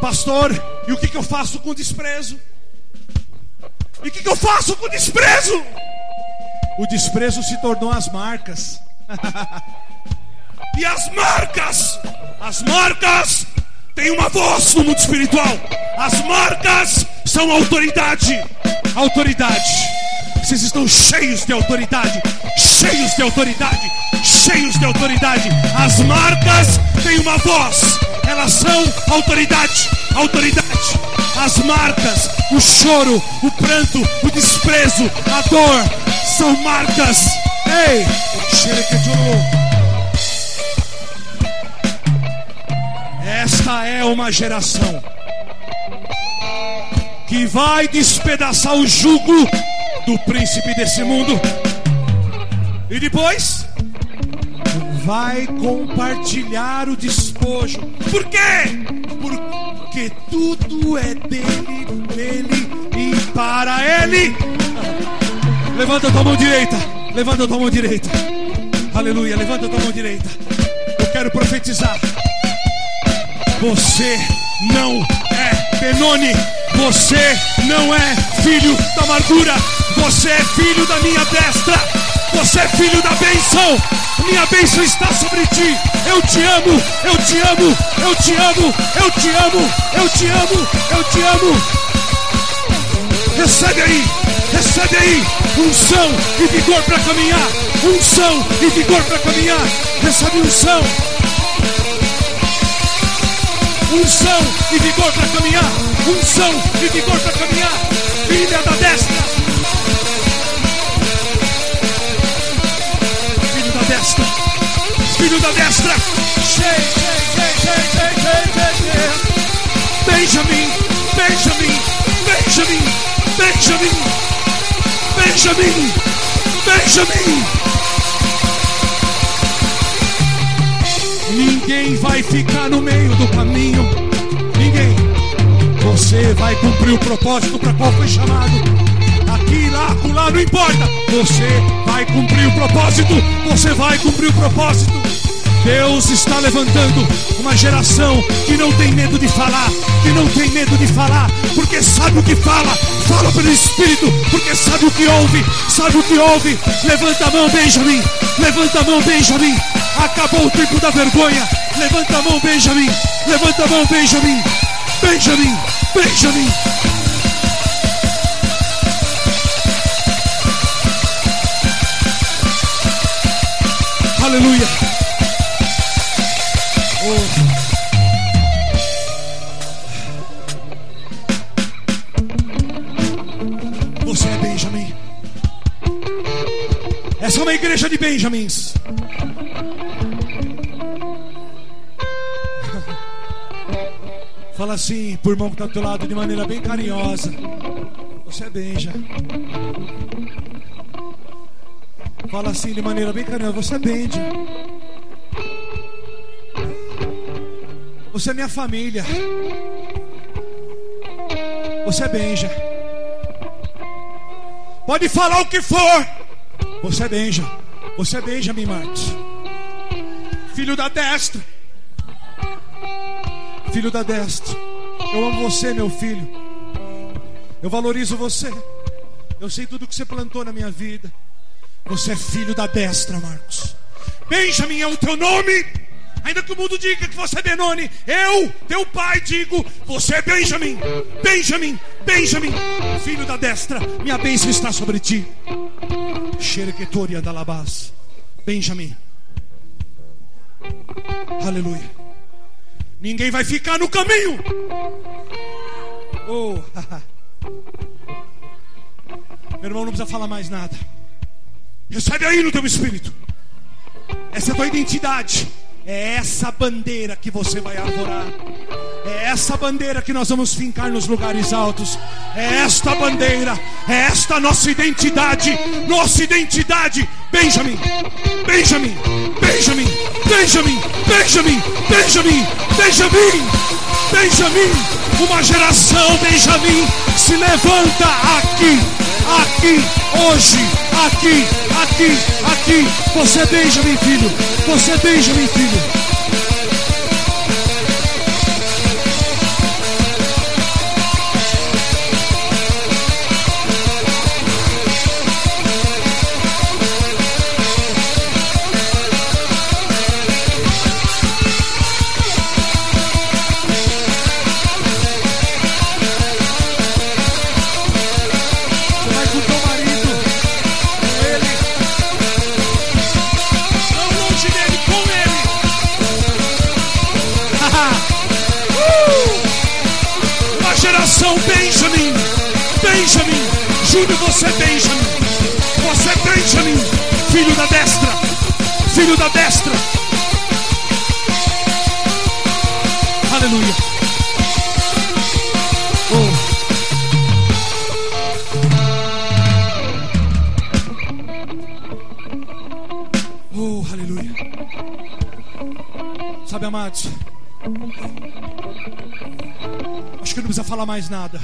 pastor, e o que, que eu faço com desprezo? E o que, que eu faço com desprezo? O desprezo se tornou as marcas. [LAUGHS] e as marcas, as marcas têm uma voz no mundo espiritual. As marcas são autoridade. Autoridade. Vocês estão cheios de autoridade, cheios de autoridade, cheios de autoridade. As marcas têm uma voz, elas são autoridade, autoridade. As marcas, o choro, o pranto, o desprezo, a dor, são marcas. Ei, esta é uma geração que vai despedaçar o jugo do príncipe desse mundo. E depois vai compartilhar o despojo. Por quê? Porque tudo é dele, dele e para ele. Levanta a tua mão direita. Levanta a tua mão direita. Aleluia. Levanta a tua mão direita. Eu quero profetizar. Você não é Benoni. Você não é filho da amargura. Você é filho da minha destra. Você é filho da bênção. Minha bênção está sobre ti. Eu te amo, eu te amo, eu te amo, eu te amo, eu te amo, eu te amo. Recebe aí, recebe aí unção e vigor para caminhar. Unção e vigor para caminhar. Recebe unção. Unção e vigor para caminhar. Unção e vigor para caminhar. Filha da destra. Destra. Filho da destra. Benjamin, Benjamin, Benjamin, Benjamin, Benjamin, Benjamin. Ninguém vai ficar no meio do caminho. Ninguém. Você vai cumprir o propósito para qual foi chamado. Aqui, lá, acolá, não importa. Você vai cumprir o propósito. Você vai cumprir o propósito. Deus está levantando uma geração que não tem medo de falar, que não tem medo de falar, porque sabe o que fala, fala pelo Espírito, porque sabe o que ouve, sabe o que ouve. Levanta a mão, Benjamin, levanta a mão, Benjamin. Acabou o tempo da vergonha. Levanta a mão, Benjamin, levanta a mão, Benjamin, Benjamin, Benjamin. Aleluia. Oh. Você é Benjamin. Essa é uma igreja de Benjamins. Fala assim pro irmão que está do teu lado de maneira bem carinhosa. Você é Benja. Fala assim de maneira bem carinhosa. Você é Benja. Você é minha família. Você é Benja. Pode falar o que for. Você é Benja. Você é Benjamin Martins. Filho da destra. Filho da destra. Eu amo você, meu filho. Eu valorizo você. Eu sei tudo que você plantou na minha vida. Você é filho da destra, Marcos. Benjamin é o teu nome. Ainda que o mundo diga que você é Benoni, eu, teu pai, digo: você é Benjamin, Benjamin, Benjamin, filho da destra. Minha bênção está sobre ti. Xerequetoria da Labás, Benjamin. Aleluia. Ninguém vai ficar no caminho. Oh, [LAUGHS] Meu irmão, não precisa falar mais nada. Recebe aí no teu espírito. Essa é a tua identidade. É essa bandeira que você vai arvorar. É essa bandeira que nós vamos fincar nos lugares altos. É esta bandeira, é esta nossa identidade, nossa identidade. Benjamin, Benjamin, Benjamin, Benjamin, Benjamin, Benjamin, Benjamin, Benjamin. Uma geração Benjamin se levanta aqui, aqui, hoje, aqui, aqui, aqui. Você é Benjamin, filho. Você é Benjamin, filho. Júnior, você Benjamin, você Benjamin, filho da destra, filho da destra. Aleluia. Oh. Oh, aleluia. Sabe, amados? Acho que não precisa falar mais nada.